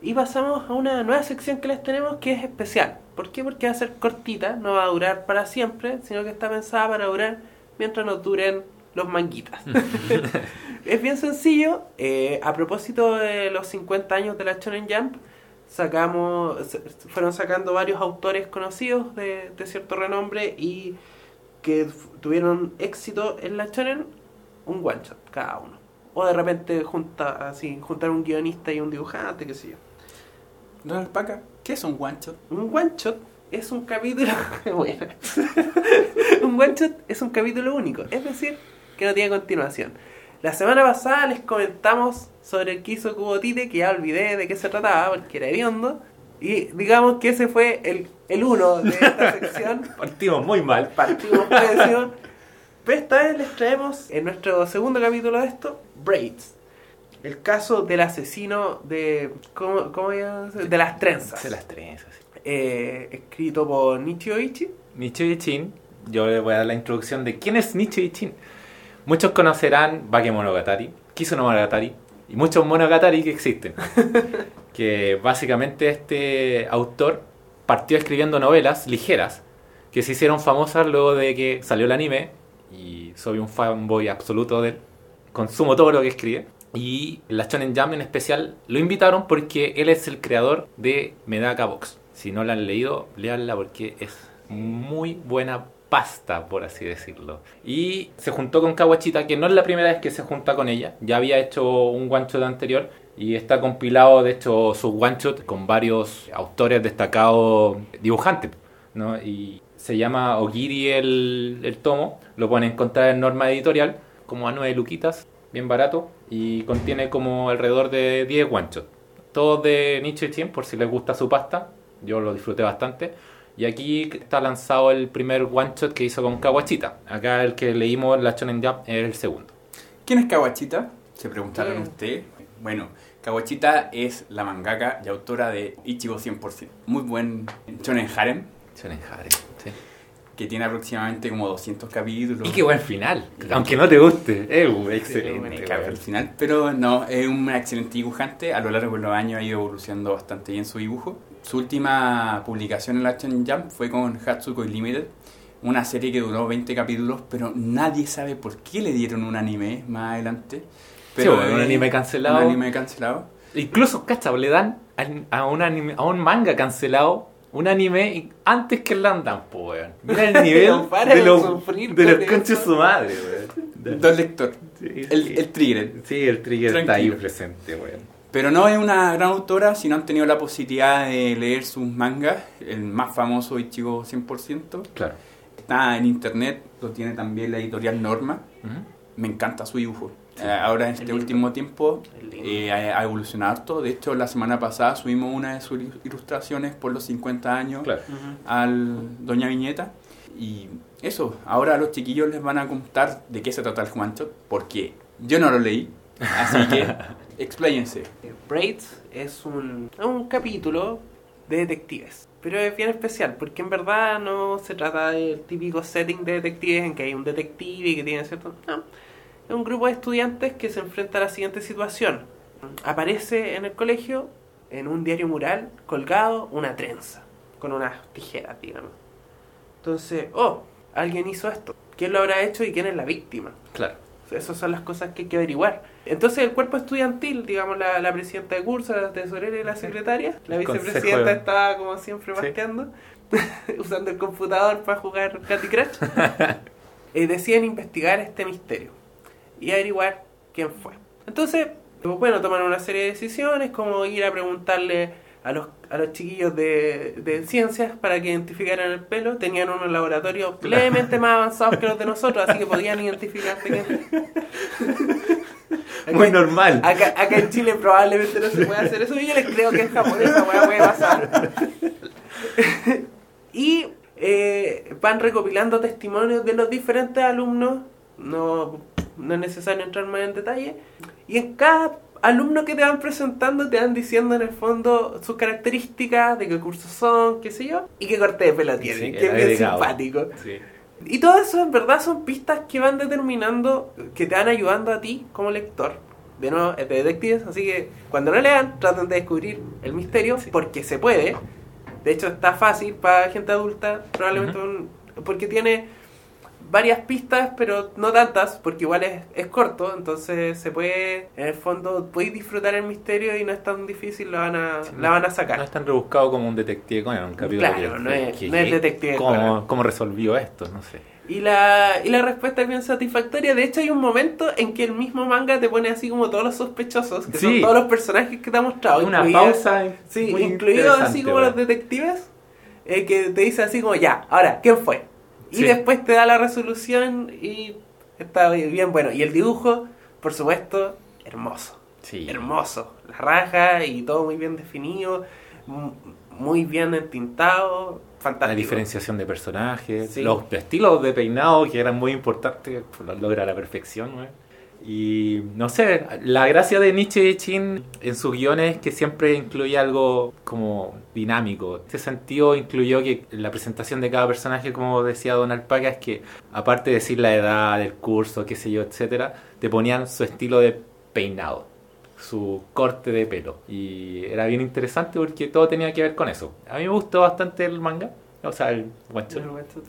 Y pasamos a una nueva sección que les tenemos que es especial. ¿Por qué? Porque va a ser cortita, no va a durar para siempre, sino que está pensada para durar mientras nos duren los manguitas. es bien sencillo. Eh, a propósito de los 50 años de la Shonen Jump, sacamos, fueron sacando varios autores conocidos de, cierto renombre y que tuvieron éxito en la Shonen, un one shot cada uno. O de repente junta, así, juntar un guionista y un dibujante, qué sé yo. Paca, ¿qué es un one shot? Un one shot es un capítulo. bueno. un one shot es un capítulo único, es decir, que no tiene continuación. La semana pasada les comentamos sobre el que hizo Cubotite, que ya olvidé de qué se trataba, porque era hediondo. Y digamos que ese fue el, el uno de esta sección. Partimos muy mal. Partimos pésimo. Pero esta vez les traemos en nuestro segundo capítulo de esto, Braids. El caso del asesino de. ¿Cómo, cómo De las trenzas. De las trenzas. Eh, escrito por Nichio Ichi. Nichio Ichin. Yo le voy a dar la introducción de quién es Nichio Ichin. Muchos conocerán Bakemonogatari, Monogatari y muchos Monogatari que existen. que básicamente este autor partió escribiendo novelas ligeras que se hicieron famosas luego de que salió el anime y soy un fanboy absoluto de él. Consumo todo lo que escribe. Y la Shonen Jam en especial lo invitaron porque él es el creador de Medaka Box. Si no la han leído, leanla porque es muy buena pasta, por así decirlo. Y se juntó con Kawachita, que no es la primera vez que se junta con ella, ya había hecho un one shot anterior y está compilado, de hecho, su one shot con varios autores destacados dibujantes, ¿no? Y se llama Ogiri el, el tomo, lo pueden encontrar en Norma Editorial, como a 9 luquitas, bien barato, y contiene como alrededor de 10 one shot. Todos de Nicho y por si les gusta su pasta, yo lo disfruté bastante y aquí está lanzado el primer one shot que hizo con Kawachita. Acá el que leímos la Shonen Jump es el segundo. ¿Quién es Kawachita? Se preguntaron usted. Bueno, Kawachita es la mangaka y autora de Ichigo 100%. Muy buen Shonen Harem. Shonen Harem, sí. Que tiene aproximadamente como 200 capítulos. Y qué buen final. Aunque no te guste. Es excelente. el final. Pero no, es un excelente dibujante. A lo largo de los años ha ido evolucionando bastante bien su dibujo. Su última publicación en la Action Jump fue con Hatsukoi Limited, una serie que duró 20 capítulos, pero nadie sabe por qué le dieron un anime más adelante. Pero un anime cancelado. Un anime cancelado. Incluso, cacha, le dan a un, anime, a un manga cancelado un anime antes que el Landam, weón. Mira el nivel de, los, de los conches su madre, weón. Dos lector. el, el, trigger. Sí, el trigger está ahí presente, weón. Pero no es una gran autora, si no han tenido la posibilidad de leer sus mangas. El más famoso, Ichigo 100%. Claro. Está en internet, lo tiene también la editorial Norma. Me encanta su dibujo. Eh, ahora en este último tiempo eh, ha, evolucionado harto. De hecho, la semana pasada subimos una de sus ilustraciones por los 50 años al Doña Viñeta. Y eso, ahora a los chiquillos les van a contar de qué se trata el Juancho, porque yo no lo leí. Así que, expláyense. Braids es un, un capítulo de detectives. Pero es bien especial, porque en verdad no se trata del típico setting de detectives en que hay un detective y que tiene cierto... No, es un grupo de estudiantes que se enfrenta a la siguiente situación. Aparece en el colegio, en un diario mural, colgado una trenza, con unas tijeras, digamos. Entonces, oh, alguien hizo esto. ¿Quién lo habrá hecho y quién es la víctima? Claro. Esas son las cosas que hay que averiguar. Entonces el cuerpo estudiantil, digamos la, la presidenta de curso, la tesorera y la secretaria, la vicepresidenta estaba como siempre basteando, usando el computador para jugar Candy Crush, eh, deciden investigar este misterio y averiguar quién fue. Entonces, bueno, toman una serie de decisiones como ir a preguntarle a los, a los chiquillos de, de ciencias para que identificaran el pelo. Tenían unos laboratorios levemente más avanzados que los de nosotros, así que podían identificar Muy normal. Acá, acá, en Chile probablemente no se puede hacer eso. Y yo les creo que en Japón esa puede pasar. y eh, van recopilando testimonios de los diferentes alumnos. No, no es necesario entrar más en detalle. Y en cada alumnos que te van presentando te van diciendo en el fondo sus características, de qué cursos son, qué sé yo, y qué corte de pelo tienen, que es bien simpático. Y todo eso en verdad son pistas que van determinando, que te van ayudando a ti como lector. De nuevo, es de detectives, así que cuando lo lean, traten de descubrir el misterio, porque se puede. De hecho, está fácil para gente adulta, probablemente porque tiene varias pistas, pero no tantas, porque igual es, es corto, entonces se puede, en el fondo, podéis disfrutar el misterio y no es tan difícil, la van a, la van a sacar. No es tan rebuscado como un detective con un capítulo. Claro, no, es, no es detective ¿cómo, ¿Cómo resolvió esto? No sé. Y la, y la respuesta es bien satisfactoria. De hecho, hay un momento en que el mismo manga te pone así como todos los sospechosos, que son todos los personajes que te ha mostrado. Una pausa. Sí, incluidos así como los detectives, eh, que te dice así como, ya, ahora, ¿quién fue? Y después te da la resolución y está bien bueno. Y el dibujo, por supuesto, hermoso. Sí. Hermoso. La raja y todo muy bien definido, muy bien entintado. Fantástico. La diferenciación de personajes, los estilos de peinado que eran muy importantes, lo logra a la perfección. ¿no? Y no sé, la gracia de Nietzsche y Chin en sus guiones es que siempre incluye algo como dinámico. En ese sentido incluyó que la presentación de cada personaje, como decía Don Alpaca, es que aparte de decir la edad, el curso, qué sé yo, etcétera, te ponían su estilo de peinado, su corte de pelo. Y era bien interesante porque todo tenía que ver con eso. A mí me gustó bastante el manga. O sea, el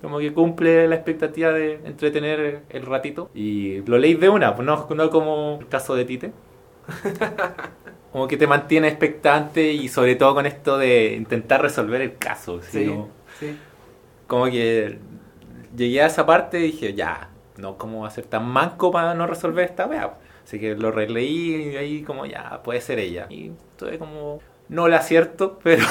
Como que cumple la expectativa de entretener el ratito. Y lo leí de una, no, no como el caso de Tite. como que te mantiene expectante y sobre todo con esto de intentar resolver el caso. Sí, sí. Como que llegué a esa parte y dije, ya, no, ¿cómo va a ser tan manco para no resolver esta wea? Así que lo releí y ahí como, ya, puede ser ella. Y estuve como no la acierto, pero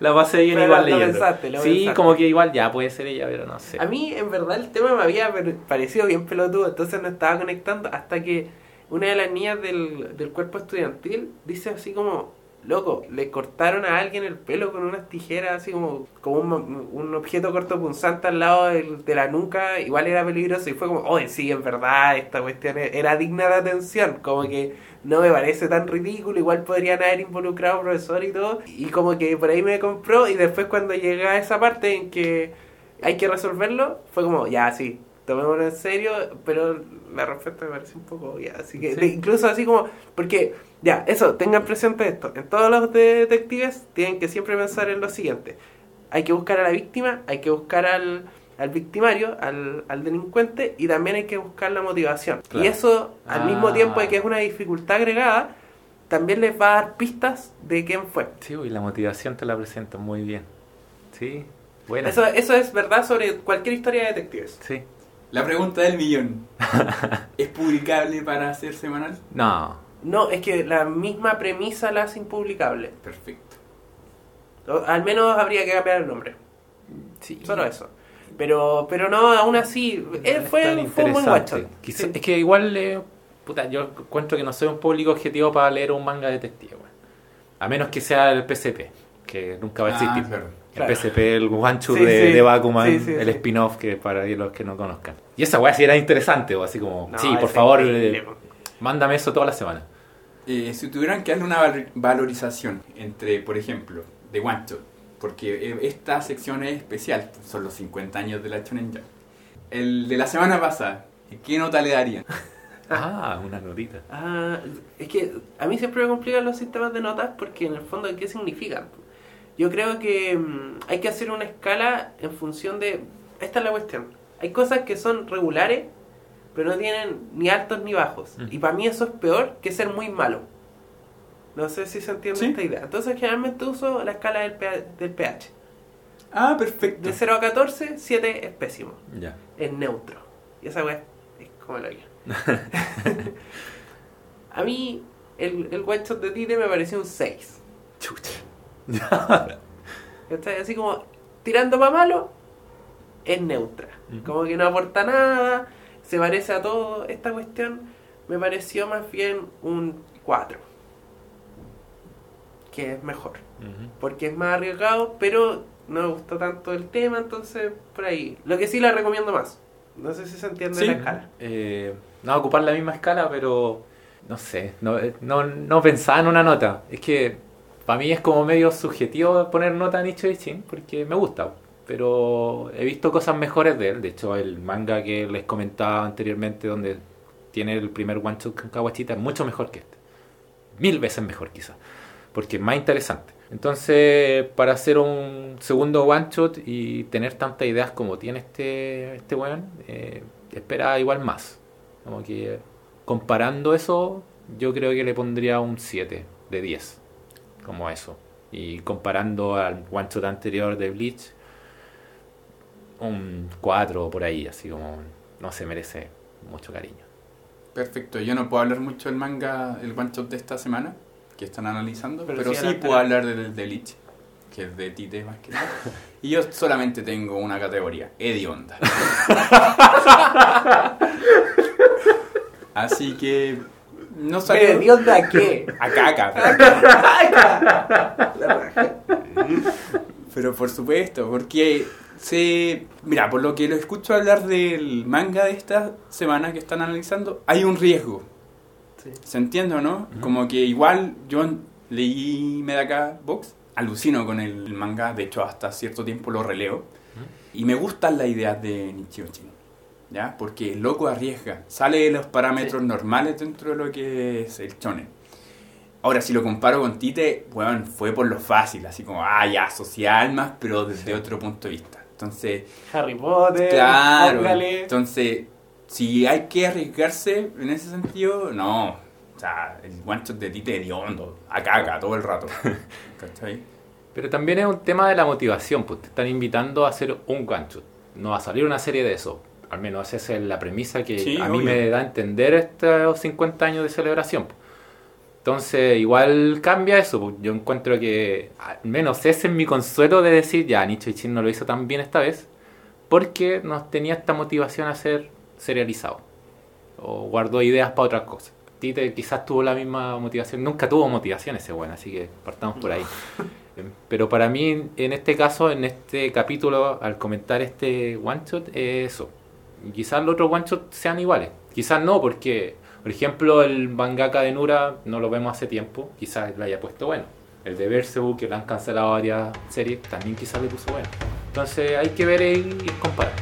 la pasé bien igual leyendo. sí, como que igual ya puede ser ella, pero no sé. A mí, en verdad, el tema me había parecido bien pelotudo, entonces no estaba conectando hasta que una de las niñas del, del cuerpo estudiantil dice así como, loco, le cortaron a alguien el pelo con unas tijeras, así como, como un, un objeto cortopunzante al lado de, la nuca, igual era peligroso y fue como, oye, sí, en verdad, esta cuestión era digna de atención, como que no me parece tan ridículo, igual podrían haber involucrado a un profesor y todo, y como que por ahí me compró y después cuando llega a esa parte en que hay que resolverlo, fue como, ya, sí, tomémoslo en serio, pero la respuesta me parece un poco ya, así que incluso así como, porque ya, eso, tengan presente esto, en todos los detectives tienen que siempre pensar en lo siguiente, hay que buscar a la víctima, hay que buscar al, al victimario, al, al, delincuente, y también hay que buscar la motivación. Y eso, al mismo ah. tiempo de que es una dificultad agregada, también les va a dar pistas de quién fue. Sí, y la motivación te la presenta muy bien. Sí, bueno. Eso, eso es verdad sobre cualquier historia de detectives. Sí. La pregunta del millón. ¿Es publicable para ser semanal? No. No, es que la misma premisa la hace impublicable. Perfecto. O- al menos habría que cambiar el nombre. Sí. Solo eso. Pero, pero no, aún así, eh, Es fue, fue un buen Sí. Es que igual, eh, puta, yo encuentro que no soy un público objetivo para leer un manga detective, weón. A menos que sea el PCP, que nunca va a Ah, existir. claro. El Claro. PCP, el One Sí, de, sí. de Bakuman, Sí, sí, el sí. spin-off que para los que no conozcan. Y esa weá sí era interesante, o así como, No, sí, por favor, eh, mándame eso toda la semana. Eh, si tuvieran que darle una val- valorización entre, por ejemplo, de One Shot, porque eh, esta sección es especial, son los 50 años de la Shonen Jump. El de la semana pasada, ¿qué nota le darían? Ah, una notita. Ah, es que a mí siempre me complican los sistemas de notas porque en el fondo, ¿qué significan? Yo creo que mm, hay que hacer una escala en función de... Esta es la cuestión. Hay cosas que son regulares, pero no tienen ni altos ni bajos. Mm. Y para mí eso es peor que ser muy malo. No sé si se entiende Sí. esta idea. Entonces generalmente uso la escala del pH. Del pH. Ah, perfecto. De 0 a 14, 7 es pésimo. Ya. Es neutro. Y esa weá es como la vida. a mí, el, el one shot de Tite me pareció un 6. Chucha. ¿Cachai? Así como tirando para malo, es neutra. Ujú. Como que no aporta nada, se parece a todo. Esta cuestión me pareció más bien un 4. Que es mejor. Porque es más arriesgado, pero no me gustó tanto el tema, entonces por ahí. Lo que sí la recomiendo más. No sé si se entiende Sí. la escala. Eh, no ocupar la misma escala, pero no sé, no, eh, no, no pensaba en una nota. Es que para mí es como medio subjetivo poner nota a Nicho Ichin porque me gusta. Pero he visto cosas mejores de él. De hecho, el manga que les comentaba anteriormente, donde tiene el primer one shot con Kawachita, es mucho mejor que este. Mil veces mejor, quizás. Porque es más interesante. Entonces, para hacer un segundo one shot y tener tantas ideas como tiene este, este weón, eh, espera igual más. Como que comparando eso, yo creo que le pondría un 7 de 10. Como eso. Y comparando al one shot anterior de Bleach, un 4 por ahí, así como no se merece mucho cariño. Perfecto, yo no puedo hablar mucho del manga, el one shot de esta semana, que están analizando, Pero pero, sí puedo hablar del de Lich, que es de Tite más que nada. Y yo solamente tengo una categoría, hedionda. Así que no ¿Pero salió Dios de qué? a caca. Pero por supuesto, porque se... Mira, por lo que lo escucho hablar del manga de esta semana que están analizando, hay un riesgo. Sí. ¿Se entiende o no? Ujú. Como que igual yo leí Medaka Box, alucino con el manga, de hecho hasta cierto tiempo lo releo, y me gustan las ideas de Nichio Chin, ¿ya? Porque el loco arriesga, sale de los parámetros normales dentro de lo que es el shonen. Ahora, si lo comparo con Tite, bueno, fue por lo fácil, así como, ah, ya, social más, pero desde otro punto de vista. Entonces, Harry Potter, Claro. Entonces, si hay que arriesgarse en ese sentido, no. O sea, el shot de Tite de hondo, a caca todo el rato. ¿Cachai? Pero también es un tema de la motivación, pues te están invitando a hacer un one shot. No va a salir una serie de eso. Al menos esa es la premisa que Sí, a mí obvio. me da a entender estos 50 años de celebración. pues. Entonces, igual cambia eso. pues. Yo encuentro que, al menos ese es mi consuelo de decir, ya, Nicho Ichin no lo hizo tan bien esta vez, porque nos tenía esta motivación a ser serializado. O guardó ideas para otras cosas. Tite quizás tuvo la misma motivación, nunca tuvo motivación ese bueno, así que partamos por ahí. Eh, Pero para mí, en este caso, en este capítulo, al comentar este one shot, es eso. Quizás los otros one shot sean iguales. Quizás no, porque, por ejemplo, el mangaka de Nura no lo vemos hace tiempo. Quizás le haya puesto bueno. El de Berserk, que le han cancelado varias series, también quizás le puso bueno. Entonces hay que ver y comparar.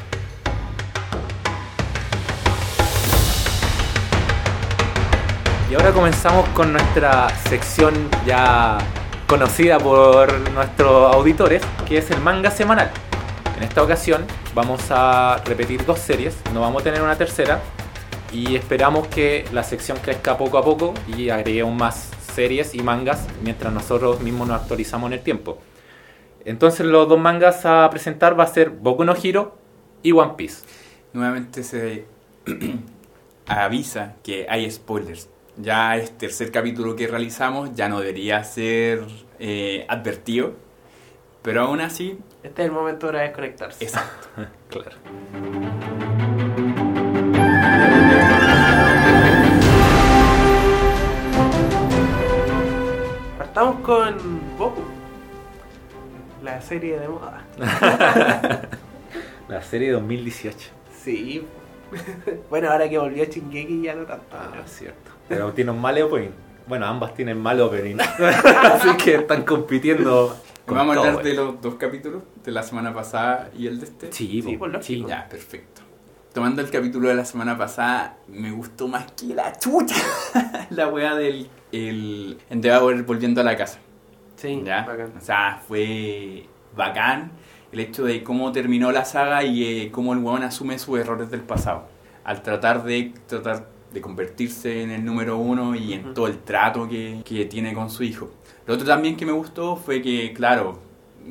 Y ahora comenzamos con nuestra sección ya conocida por nuestros auditores, que es el manga semanal. En esta ocasión vamos a repetir dos series, no vamos a tener una tercera y esperamos que la sección crezca poco a poco y agreguemos más series y mangas mientras nosotros mismos nos actualizamos en el tiempo. Entonces los dos mangas a presentar va a ser Boku no Hero y One Piece. Nuevamente se avisa que hay spoilers. Ya es tercer capítulo que realizamos, ya no debería ser eh, advertido, pero aún así... Este es el momento de desconectarse. Exacto. claro. Partamos con Boku, la serie de moda. la serie 2018. Sí. bueno, ahora que volvió Chingeki ya no tanto. Ah, es cierto. Pero tiene un mal opening. Bueno, ambas tienen mal opening. Así que están compitiendo. ¿Vamos a hablar de los dos capítulos? ¿De la semana pasada y el de este? Sí, sí, por lo sí. Ya, perfecto. Tomando el capítulo de la semana pasada, me gustó más que la chucha. la wea del el Endeavor volviendo a la casa. Sí, ¿Ya? bacán. O sea, fue bacán el hecho de cómo terminó la saga y eh, cómo el weón asume sus errores del pasado. Al tratar de tratar de convertirse en el número uno y en todo el trato que, que tiene con su hijo. Lo otro también que me gustó fue que, claro,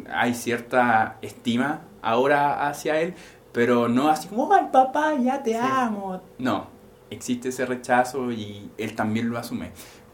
hay cierta estima ahora hacia él, pero no así como, ay papá, ya te amo. No, existe ese rechazo y él también lo asume.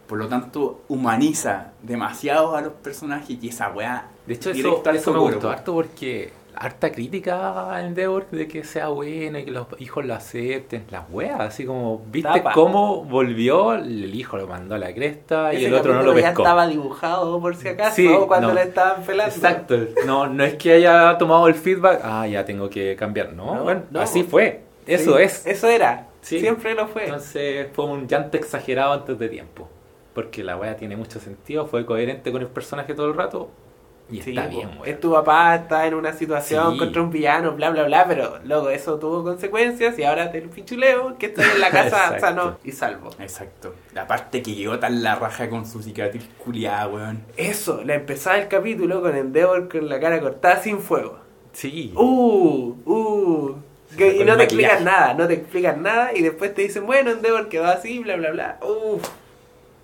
Por lo tanto, humaniza demasiado a los personajes y esa weá. De hecho, eso, eso me gustó harto porque harta crítica a Endeavor de que sea bueno y que los hijos lo acepten. Las weas, así como, ¿viste cómo volvió? El hijo lo mandó a la cresta y el otro no lo pescó. ya estaba dibujado por si acaso cuando le estaban pelando. Exacto. No, no es que haya tomado el feedback, ah, ya tengo que cambiar. No, bueno, así fue. Eso es. Eso era. Siempre lo fue. Entonces fue un llanto exagerado antes de tiempo porque la wea tiene mucho sentido, fue coherente con el personaje todo el rato. Y está bien, Es tu papá, está en una situación contra un villano, bla, bla, bla, pero luego eso tuvo consecuencias y ahora te pichuleo que estoy en la casa sano y salvo. Exacto. La parte que llegó tan la raja con su cicatriz culiada, weón. Eso, la empezaba el capítulo con Endeavor con la cara cortada sin fuego. Sí. Uh, uh. y no te explican nada, no te explican nada y después te dicen, bueno, Endeavor quedó así, bla, bla, bla. Uff.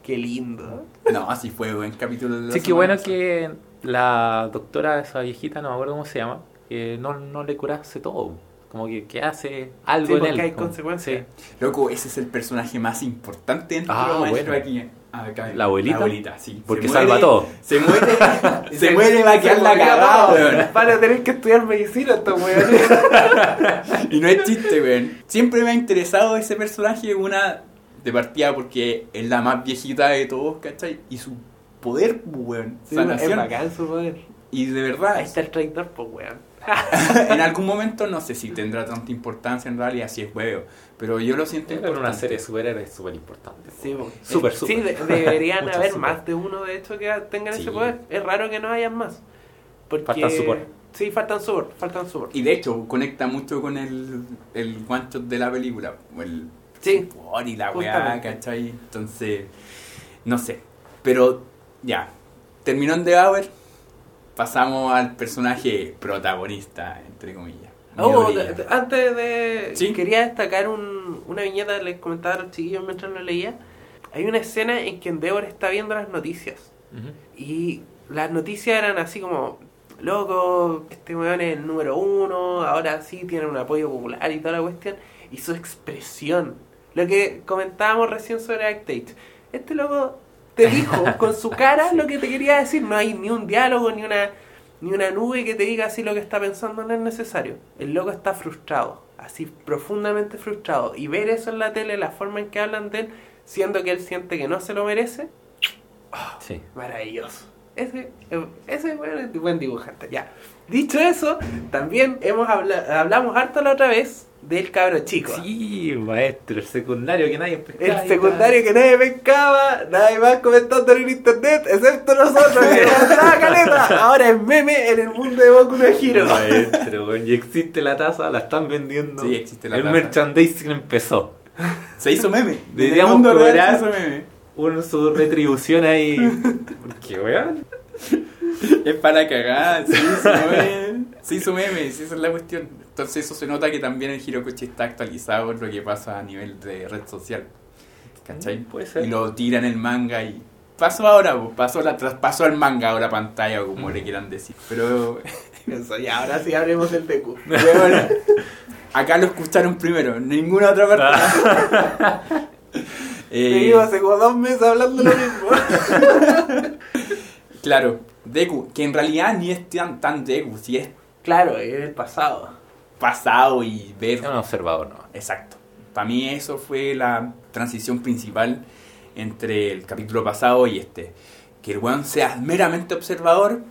Qué lindo. No, así fue buen capítulo de Sí, qué bueno que la doctora, esa viejita, no me acuerdo cómo se llama, que no, no le curase todo. Como que, que hace algo sí, en él. hay consecuencias. Loco, ese es el personaje más importante dentro ah, bueno. aquí. Acá, la abuelita. La abuelita, sí. Porque salva todo. Se muere, se, muere, va a quedar la cagada, weón. Van a tener que estudiar medicina estos weones. y no es chiste, weón. Siempre me ha interesado ese personaje, una de partida porque es la más viejita de todos, ¿cachai? Y su poder, pues, weón. Sí, es bacán su poder. Y de verdad. Ahí está el traidor, pues, weón. en algún momento no sé si tendrá tanta importancia en realidad, si es huevo. Pero yo lo siento en una serie de superhéroes súper importante. Sí, súper, súper. Sí, deberían haber más de uno, de hecho, que tengan ese poder. Es raro que no hayan más. Porque... Faltan support. Sí, faltan support, faltan support. Y de hecho, conecta mucho con el, el one shot de la película. El Sí. y la weá, ¿cachai? Entonces, no sé. Pero ya, terminó en The Hour, pasamos al personaje protagonista, entre comillas. Oh, antes de... ¿Sí? Quería destacar un, una viñeta, les comentaba a los chiquillos mientras lo leía. Hay una escena en que Endeavor está viendo las noticias. Y las noticias eran así como, loco, este weón es el número uno, ahora sí tiene un apoyo popular y toda la cuestión. Y su expresión lo que comentábamos recién sobre Actate. Este loco te dijo con su cara lo que te quería decir. No hay ni un diálogo, ni una, ni una nube que te diga así lo que está pensando. No es necesario. El loco está frustrado. Así profundamente frustrado. Y ver eso en la tele, la forma en que hablan de él, siendo que él siente que no se lo merece. Ah, sí. Maravilloso. Ese, ese es buen dibujante. Ya. Dicho eso, también hemos hablamos harto la otra vez del cabro chico. Sí, maestro, el secundario que nadie pescaba. El secundario que nadie pescaba, nadie más comentando en internet, excepto nosotros, que caleta. Ahora es meme en el mundo de Boku no Hero. Maestro, y existe la taza, la están vendiendo. Sí, existe la el taza. El merchandising empezó. Se hizo meme. Deberíamos cobrar meme. Un, su retribución ahí. Porque, weón. Es para cagar, sí, se meme. Se hizo meme, esa es la cuestión. Entonces eso se nota que también el Hirokochi está actualizado en lo que pasa a nivel de red social. ¿Cachai? Mm, puede ser. Y lo tira en el manga y pasó ahora, pasó, la, traspasó al manga la pantalla, o como le quieran decir. Pero. Y ahora sí abrimos el Deku. acá lo escucharon primero, ninguna otra parte. eh, hace como dos meses hablando lo mismo. claro, Deku, que en realidad ni es tan, tan Deku, si es. Claro, es el pasado. Pasado y ver. Es un observador, ¿no? Exacto. Para mí eso fue la transición principal entre el capítulo pasado y este. Que el weón sea meramente observador,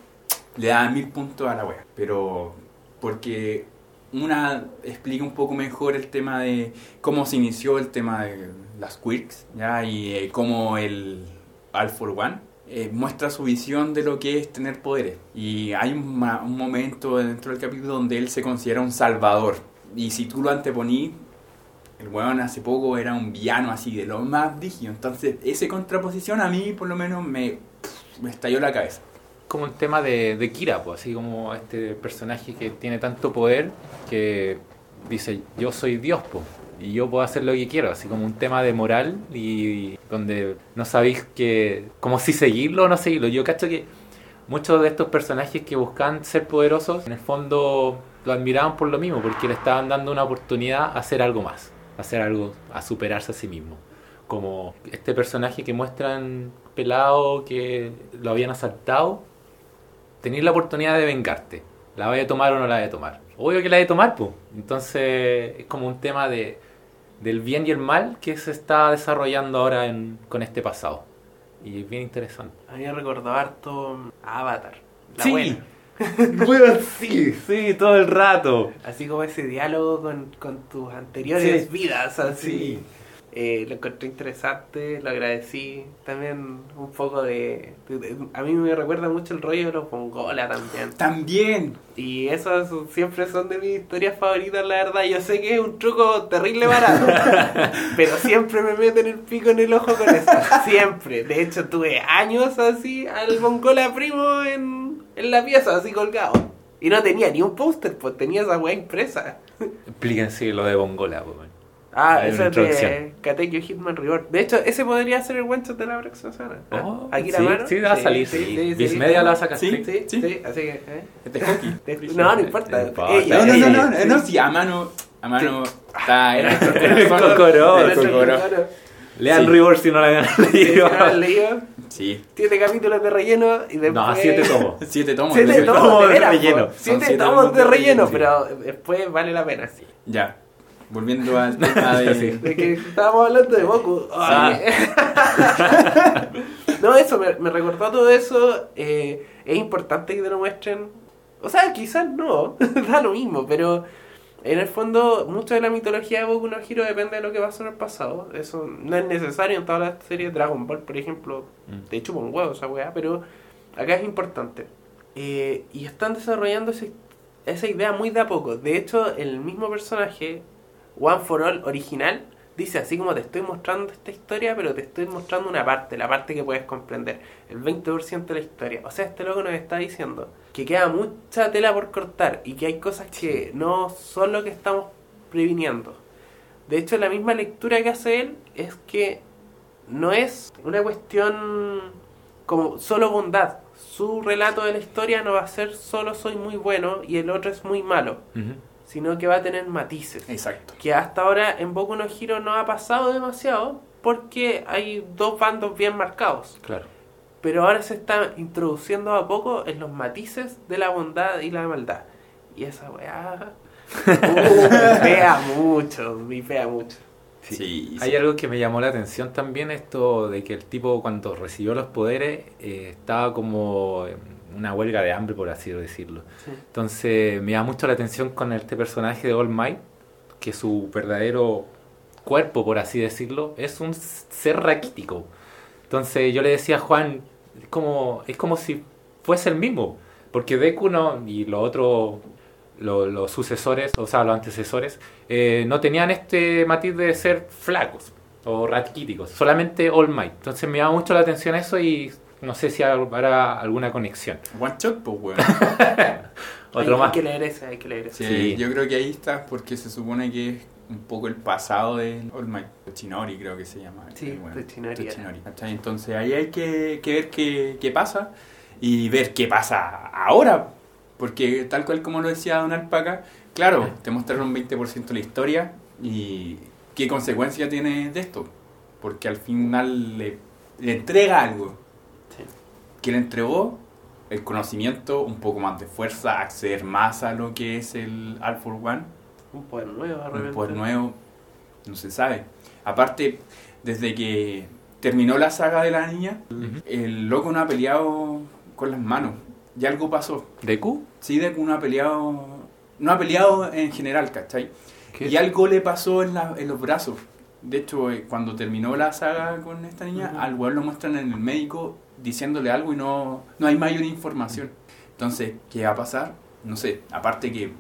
le da mil puntos a la wea. Pero porque una explica un poco mejor el tema de cómo se inició el tema de las quirks, ¿ya? Y eh, cómo el All for One eh, muestra su visión de lo que es tener poderes. Y hay un, momento dentro del capítulo donde él se considera un salvador. Y si tú lo anteponí, el weón hace poco era un villano así, de lo más rígido. Entonces, esa contraposición a mí, por lo menos, me, me estalló la cabeza. Como el tema de, de Kira, pues, así como este personaje que tiene tanto poder que dice, yo soy Dios, pues, y yo puedo hacer lo que quiero, así como un tema de moral y donde no sabéis que, como si seguirlo o no seguirlo. Yo cacho que muchos de estos personajes que buscan ser poderosos, en el fondo lo admiraban por lo mismo, porque le estaban dando una oportunidad a hacer algo más hacer algo, a superarse a sí mismo. Como este personaje que muestran pelado que lo habían asaltado, tenéis la oportunidad de vengarte. ¿La vaya a tomar o no la vaya a tomar? Obvio que la a tomar, pues. Entonces es como un tema de, del bien y el mal que se está desarrollando ahora en, con este pasado. Y es bien interesante. A mí me recordó harto Avatar. La sí. Bueno, sí, sí, todo el rato. Así como ese diálogo con, con tus anteriores vidas, así. Eh, lo encontré interesante, lo agradecí. También un poco de, A mí me recuerda mucho el rollo de los Pongola también. También. Y esos siempre son de mis historias favoritas, la verdad. Yo sé que es un truco terrible barato, pero siempre me meten el pico en el ojo con eso. Siempre. De hecho, tuve años así al Pongola primo en en la pieza, así colgado. Y no tenía ni un póster, pues tenía esa weá impresa. Explíquense lo de Bongola, pues. Ah, eso es de Katekyo Hitman Reward. De hecho, ese podría ser el one shot de la próxima semana. Oh, Aquí la mano. Sí, va a salir. Sí, sí, media lo va a sacar. Sí, sí, sí. Así que. ¿eh? Este hockey. No, no importa. No, no, no, no, no, sí, a mano. A mano. Está en el cocoró. Lean Reward si no la habían leído. Si no la han leído. Sí. Siete capítulos de relleno y después... No, siete tomos. siete tomos. Siete tomos de, relleno. Siete, tomos de relleno, pero después vale la pena. Sí. Ya. Volviendo al tema de... de que estábamos hablando de Goku. Ah. no, eso, me, me, recordó todo eso. Eh, es importante que te lo muestren. O sea, quizás no, da lo mismo, pero en el fondo, mucha de la mitología de Boku no Hero depende de lo que pasó en el pasado. Eso no es necesario en todas las series Dragon Ball, por ejemplo. Mm. De hecho, con huevos esa weá, pero acá es importante. Eh, y están desarrollando esa idea muy de a poco. De hecho, el mismo personaje, One for All original, dice así como te estoy mostrando esta historia, pero te estoy mostrando una parte, la parte que puedes comprender, el 20% de la historia. O sea, este loco nos está diciendo que queda mucha tela por cortar y que hay cosas que no son lo que estamos previniendo. De hecho, la misma lectura que hace él es que no es una cuestión como solo bondad. Su relato de la historia no va a ser solo soy muy bueno y el otro es muy malo sino que va a tener matices. Exacto. Que hasta ahora en Boku no Hero no ha pasado demasiado porque hay dos bandos bien marcados. Claro. Pero ahora se está introduciendo a poco en los matices de la bondad y la maldad. Y esa weá. Uh, pega mucho, me pega mucho. Sí, Hay algo que me llamó la atención también, esto de que el tipo cuando recibió los poderes eh, estaba como una huelga de hambre, por así decirlo. Entonces me da mucho la atención con este personaje de All Might, que su verdadero cuerpo, por así decirlo, es un ser raquítico. Entonces yo le decía a Juan, es como, es como si fuese el mismo, porque Deku no, y los otros, los sucesores, o sea, los antecesores, eh, no tenían este matiz de ser flacos o raquíticos, solamente All Might. Entonces me da mucho la atención eso y no sé si habrá alguna conexión. One shot, pues, weón. Otro más. Hay que leer ese, hay que leer ese. Sí, yo creo que ahí está, porque se supone que un poco el pasado de All Might. Chinori creo que se llama. Sí, bueno, Chinori. Entonces ahí hay que, que ver qué, qué, pasa y ver qué pasa ahora. Porque tal cual como lo decía Don Alpaca, claro, te mostraron un 20% de la historia y qué consecuencia tiene de esto. Porque al final le, le entrega algo. Que le entregó el conocimiento, un poco más de fuerza, acceder más a lo que es el All for One. Un poder nuevo, Un poder nuevo, no se sabe. Aparte, desde que terminó la saga de la niña, el loco no ha peleado con las manos. Y algo pasó. ¿Deku? Sí, Deku no ha peleado. No ha peleado en general, ¿cachai? Y algo le pasó en, en los brazos. De hecho, eh, cuando terminó la saga con esta niña, al weón lo muestran en el médico diciéndole algo y no, no hay mayor información. Entonces, ¿qué va a pasar? No sé, aparte que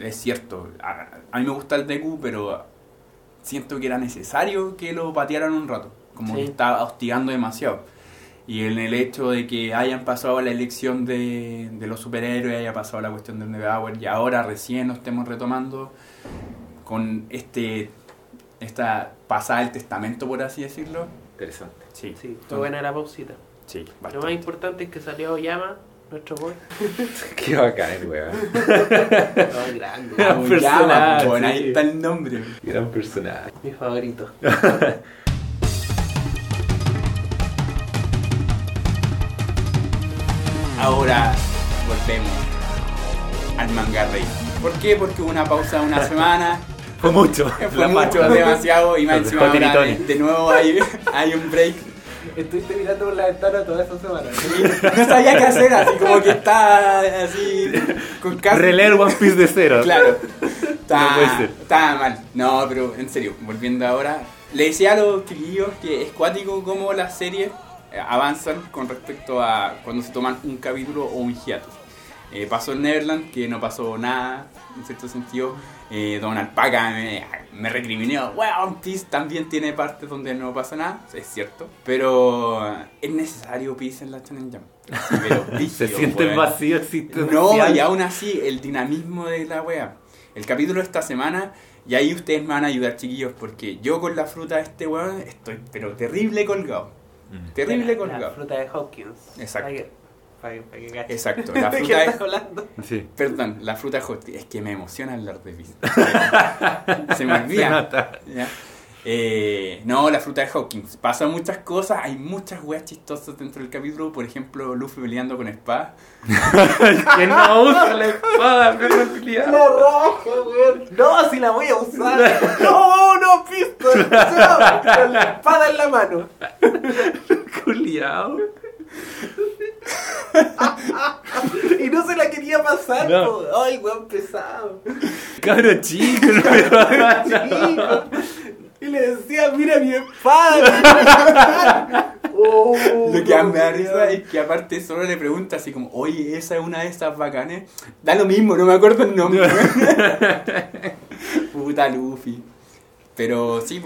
es cierto, a, mí me gusta el Deku, pero siento que era necesario que lo patearan un rato, como que estaba hostigando demasiado. Y en el hecho de que hayan pasado la elección de, de los superhéroes, haya pasado la cuestión del Never y ahora recién nos estemos retomando con este esta pasada del testamento, por así decirlo. Interesante. Sí, sí fue buena la pausita. Sí, Lo más importante es que salió Yama, nuestro boy. Qué bacán, weón. no, grande. Gran personaje. Bueno, ahí está el nombre. Gran personaje. Mi favorito. Ahora volvemos al manga rey. ¿Por qué? Porque hubo una pausa de una semana. Fue mucho. Fue mucho, demasiado. Y más encima de, de, nuevo hay, hay un break Estuviste mirando por la ventana toda esa semana. no sabía qué hacer, así como que está así. Con Releer One Piece de cero. Claro. Está, mal. No, pero en serio, volviendo ahora. Le decía a los chiquillos que es cuático como las series eh, avanzan con respecto a cuando se toman un capítulo o un hiatus. Eh, pasó en Neverland, que no pasó nada, en cierto sentido eh, Don Alpaca me, me recriminó, One Piece también tiene partes donde no pasa nada, es cierto, pero es necesario Peace en la Shonen Jump. Se siente el vacío existencial. No, y aún así, el dinamismo de la wea. El capítulo de esta semana, y ahí ustedes me van a ayudar, chiquillos, porque yo con la fruta de este weón estoy, pero terrible colgado. Mm. Terrible colgado. La fruta de Hawkins. Exacto. Exacto, la fruta es... Sí. Perdón, la fruta hot es que me emociona hablar de pizza. Se me olvida. Eh, no, la fruta de Hawkins. Pasan muchas cosas, hay muchas weas chistosas dentro del capítulo. Por ejemplo, Luffy peleando con espada. que no usa la espada, pero La raja, weón. No, si la voy a usar. no, no, pistola. Con la espada en la mano. Culiao. Y no se la quería pasar, no. Ay, weón pesado. Cabro chico, chico. Y le decía, mira mi espada. oh, Lo que me da risa es que aparte solo le pregunta así como, oye, esa es una de esas bacanes. Da lo mismo, no me acuerdo el nombre. Puta Luffy. Pero sí,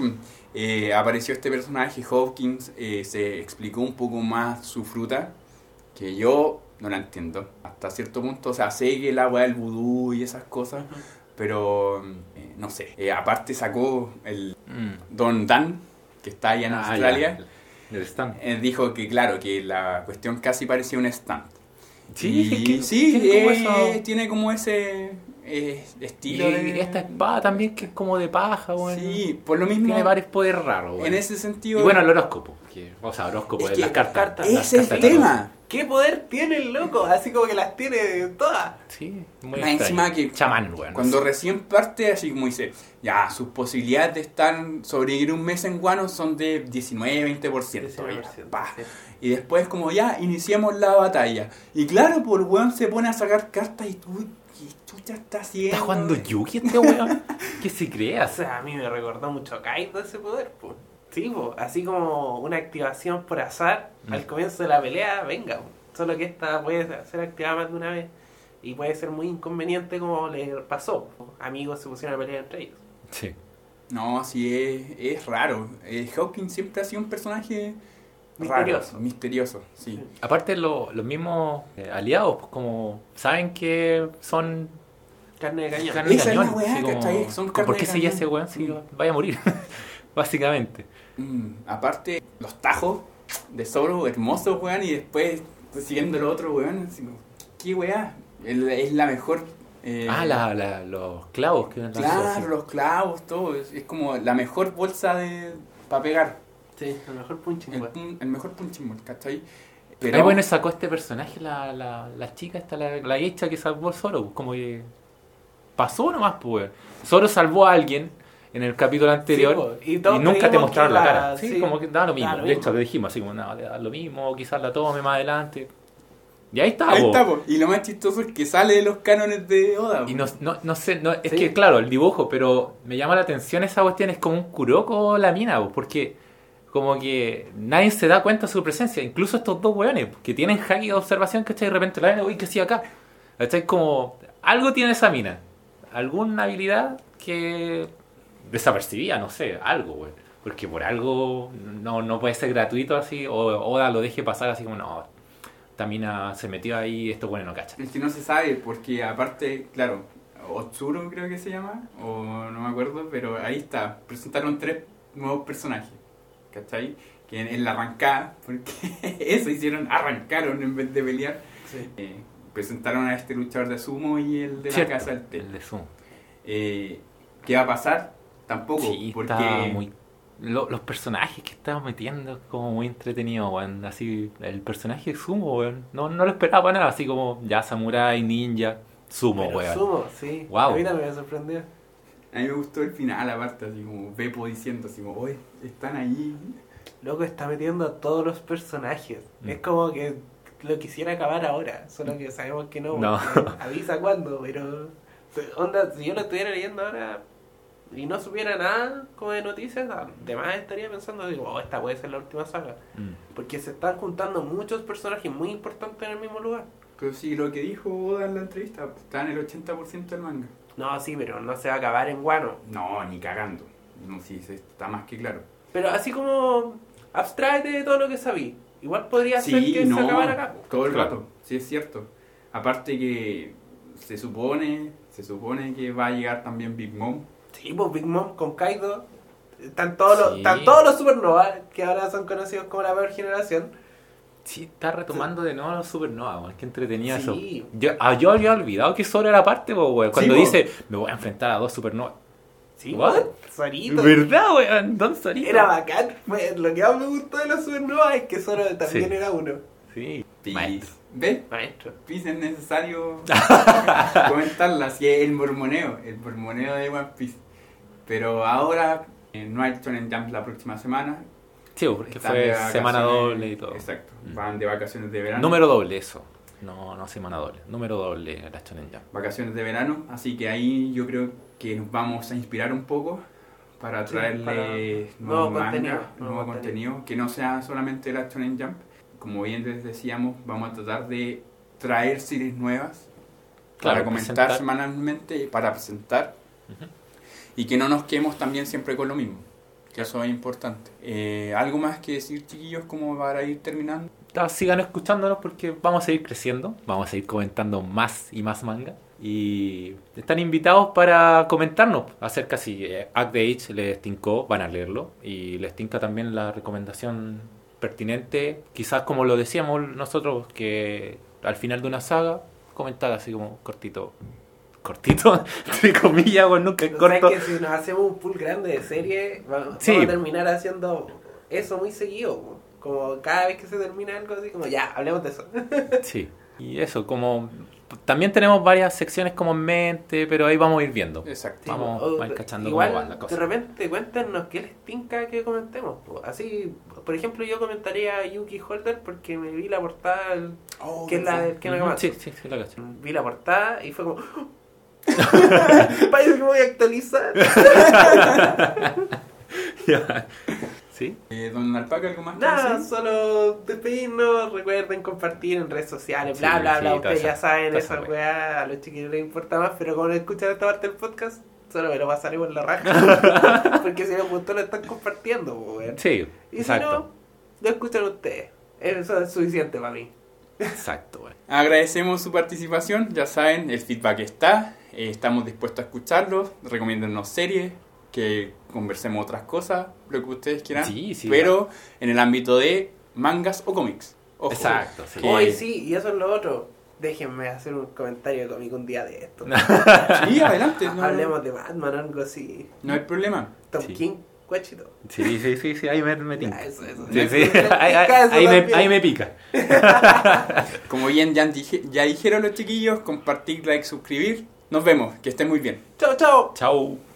eh, apareció este personaje, Hawkins, eh, se explicó un poco más su fruta, que yo no la entiendo. Hasta cierto punto, o sea, sé que el agua del vudú y esas cosas, pero eh, no sé. aparte sacó el mm. Don Dan, que está allá en ah, Australia. El stand. dijo que, claro, que la cuestión casi parecía un stand. Sí, sí, tiene como ese eh, estilo y esta espada también que es como de paja, bueno. Sí, por lo mismo. Tiene varios poderes raros, En ese sentido. Y bueno, el horóscopo. o sea, horóscopo es, las cartas. es el tema. ¿Qué poder tiene el loco? Así como que las tiene todas. Sí, muy encima que chamán, bueno, Cuando recién parte, así como dice, ya, sus posibilidades de estar, sobrevivir un mes en Guano son de 19-20%. 19%. Y después como ya, iniciamos la batalla. Y claro, por pues, weón se pone a sacar cartas y tú chucha está haciendo? ¿Está jugando Yuki este weón? ¿Qué se cree? O sea, a mí me recordó mucho a Kaido ese poder, pues. Sí, pues, así como una activación por azar mm. al comienzo de la pelea, venga. Solo que esta puede ser activada más de una vez y puede ser muy inconveniente como le pasó. Amigos se pusieron a pelear entre ellos. Sí. No, sí, es, es raro. Eh, Hawking siempre ha sido un personaje misterioso. misterioso, sí. Aparte, los mismos eh, aliados, pues como saben que son Carne de cañón. Carne de cañón. weá, como- ¿cachai? Son carne ¿Por de qué seguía ese weón si vaya a morir? Básicamente. Mm, aparte, los tajos de Zoro hermosos, weón, y después pues, siguiendo el otro, weón, así como, ¿qué weá? Es la mejor... eh, ah, la, la- los clavos que Claro, los clavos, todo. Es, es como la mejor bolsa de para pegar. Sí, lo mejor punching, El, el mejor punching ball, ¿cachai? Pero bueno sacó este personaje, la, la, la chica, esta, la, la geisha que salvó a Zoro, como que pasó nomás, pues. Zoro salvó a alguien en el capítulo anterior po, y y, nunca te mostraron la la- cara. Sí, sí, como que da lo mismo. da lo de mismo. hecho, le dijimos así como, no, le da lo mismo, quizás la tome más adelante. Y ahí está, Ahí po. está, po. Y lo más chistoso es que sale de los cánones de Oda. Y po. no, no, no sé, no, es Sí. que claro, el dibujo, pero me llama la atención esa cuestión, es como un Kuroko la mina, po, porque como que nadie se da cuenta de su presencia, incluso estos dos weones, que tienen haki de observación, ¿cachai? De repente la ven, uy, ¿qué hacía acá? ¿Cachai? Como, algo tiene esa mina, alguna habilidad que desapercibía, no sé, algo, weón. Porque por algo no, no puede ser gratuito así, o Oda lo deje pasar así como, no, esta mina se metió ahí, esto bueno no cacha. Es que no se sabe, porque aparte, claro, Otsuro creo que se llama, o no me acuerdo, pero ahí está. Presentaron tres nuevos personajes, ¿cachai? Que en, en la arrancada, porque eso hicieron, arrancaron en vez de pelear. Sí. eh, presentaron a este luchador de sumo y el de la casa del té. el de Zoom. Eh, ¿Qué va a pasar? Tampoco, Sí, porque está muy... lo- los personajes que estaban metiendo como muy entretenido, weón. Así, el personaje de Sumo, weón. No, no lo esperaba para nada, así como ya Samurai, Ninja, Sumo, Pero weón. Sumo, sí. Guau. A mí también me sorprendió. A mí me gustó el final, aparte, así como Beppo diciendo, así como, oye, están ahí. Loco está metiendo a todos los personajes. Mm. Es como que lo quisiera acabar ahora, solo que sabemos que no. Avisa cuándo, pero. Onda, si yo lo estuviera leyendo ahora y no supiera nada como de noticias, además estaría pensando, digo, oh, esta puede ser la última saga. Mm. Porque se están juntando muchos personajes muy importantes en el mismo lugar. Pero sí, lo que dijo Oda en la entrevista, está en el 80% del manga. No, sí, pero no se va a acabar en Guano. No, ni cagando. No, sí, se- está más que claro. Pero así como abstraete de todo lo que sabí. Igual podría ser que no, se acabara acá. todo el Claro. rato, sí es cierto. Aparte que se supone, se supone que va a llegar también Big Mom. Sí, pues Big Mom con Kaido. Están todos, los, están todos los Supernova, que ahora son conocidos como la peor generación. Sí, está retomando de nuevo los Supernova, weón. Qué entretenido Sí. eso. Yo, ah, yo había olvidado que Zoro era parte, weón. Cuando dice, me voy a enfrentar a dos Supernova. Sí, weón. ¿Verdad, weón? Don Zorito. Era bacán. Lo que más me gustó de los Supernova es que Zoro también Sí. era uno. Sí. Maestro. ¿Ves? Maestro. Peace es necesario comentarla, así es el mormoneo, el mormoneo de One Piece. Pero ahora eh, no hay Shonen Jump la próxima semana. Sí, porque fue semana doble y todo. Exacto, Mm. van de vacaciones de verano. Número doble, eso. No, no semana doble. Número doble la Shonen Jump. Vacaciones de verano, así que ahí yo creo que nos vamos a inspirar un poco para Sí, traerle para nuevo, nuevo manga, contenido, nuevo, nuevo contenido, que no sea solamente la Shonen Jump. Como bien les decíamos, vamos a tratar de traer series nuevas para Claro, comentar presentar. semanalmente, para presentar Ujú. y que no nos quedemos también siempre con lo mismo, que eso es importante. Eh, ¿Algo más que decir, chiquillos, como para ir terminando? Ah, Sigan escuchándonos porque vamos a seguir creciendo. Vamos a seguir comentando más y más manga. Y están invitados para comentarnos acerca si eh, Act the Age les tincó, van a leerlo. Y les tinca también la recomendación pertinente, quizás como lo decíamos nosotros, que al final de una saga, comentar así como cortito. Cortito, entre comillas, bueno, nunca es corto. que si nos hacemos un pool grande de serie, vamos, Sí. vamos a terminar haciendo eso muy seguido. Como cada vez que se termina algo así, como ya, hablemos de eso. Sí, y eso, como también tenemos varias secciones como en mente, pero ahí vamos a ir viendo. Exacto. Vamos o- a ir cachando igual, cómo van las de cosas. repente cuéntenos qué les tinca que comentemos. po. Así, por ejemplo, yo comentaría a Yuki Holder porque me vi la portada, Oh, que es la del Ujú, Akamatsu. Sí, sí, sí, la cacho. Vi la portada y fue como... Parece que me voy a actualizar. ¿Sí? Eh, don Alpaca, ¿algo más Nada, decir? solo despedirnos, recuerden compartir en redes sociales, bla, Sí, bla, sí, bla. Ustedes ya saben esa weá, a los chiquillos les importa más, pero como no escuchan esta parte del podcast, solo me lo pasaré por la raja. Porque si les gustó lo están compartiendo, po, weón. Sí, Y exacto. si no, lo escuchan ustedes. Eso es suficiente para mí. Exacto, güey. Agradecemos su participación, ya saben, el feedback está, eh, estamos dispuestos a escucharlos, recomiéndennos series, que conversemos otras cosas, lo que ustedes quieran, Sí, sí, pero en el ámbito de mangas o cómics. Ojo, Exacto, sí. que- Hoy sí, y eso es lo otro. Déjenme hacer un comentario cómico un día de esto. Sí, adelante, no, Hablemos de Batman, algo así. no hay problema. Tom Sí. King, guachito. Sí, sí, sí, sí, ahí me, me tinca. Ya, eso, eso. Sí, sí, Me- me ahí, me, ahí me pica. Como bien ya, dije- ya dijeron los chiquillos, compartir, like, suscribir. Nos vemos, que estén muy bien. Chao, chao. Chao.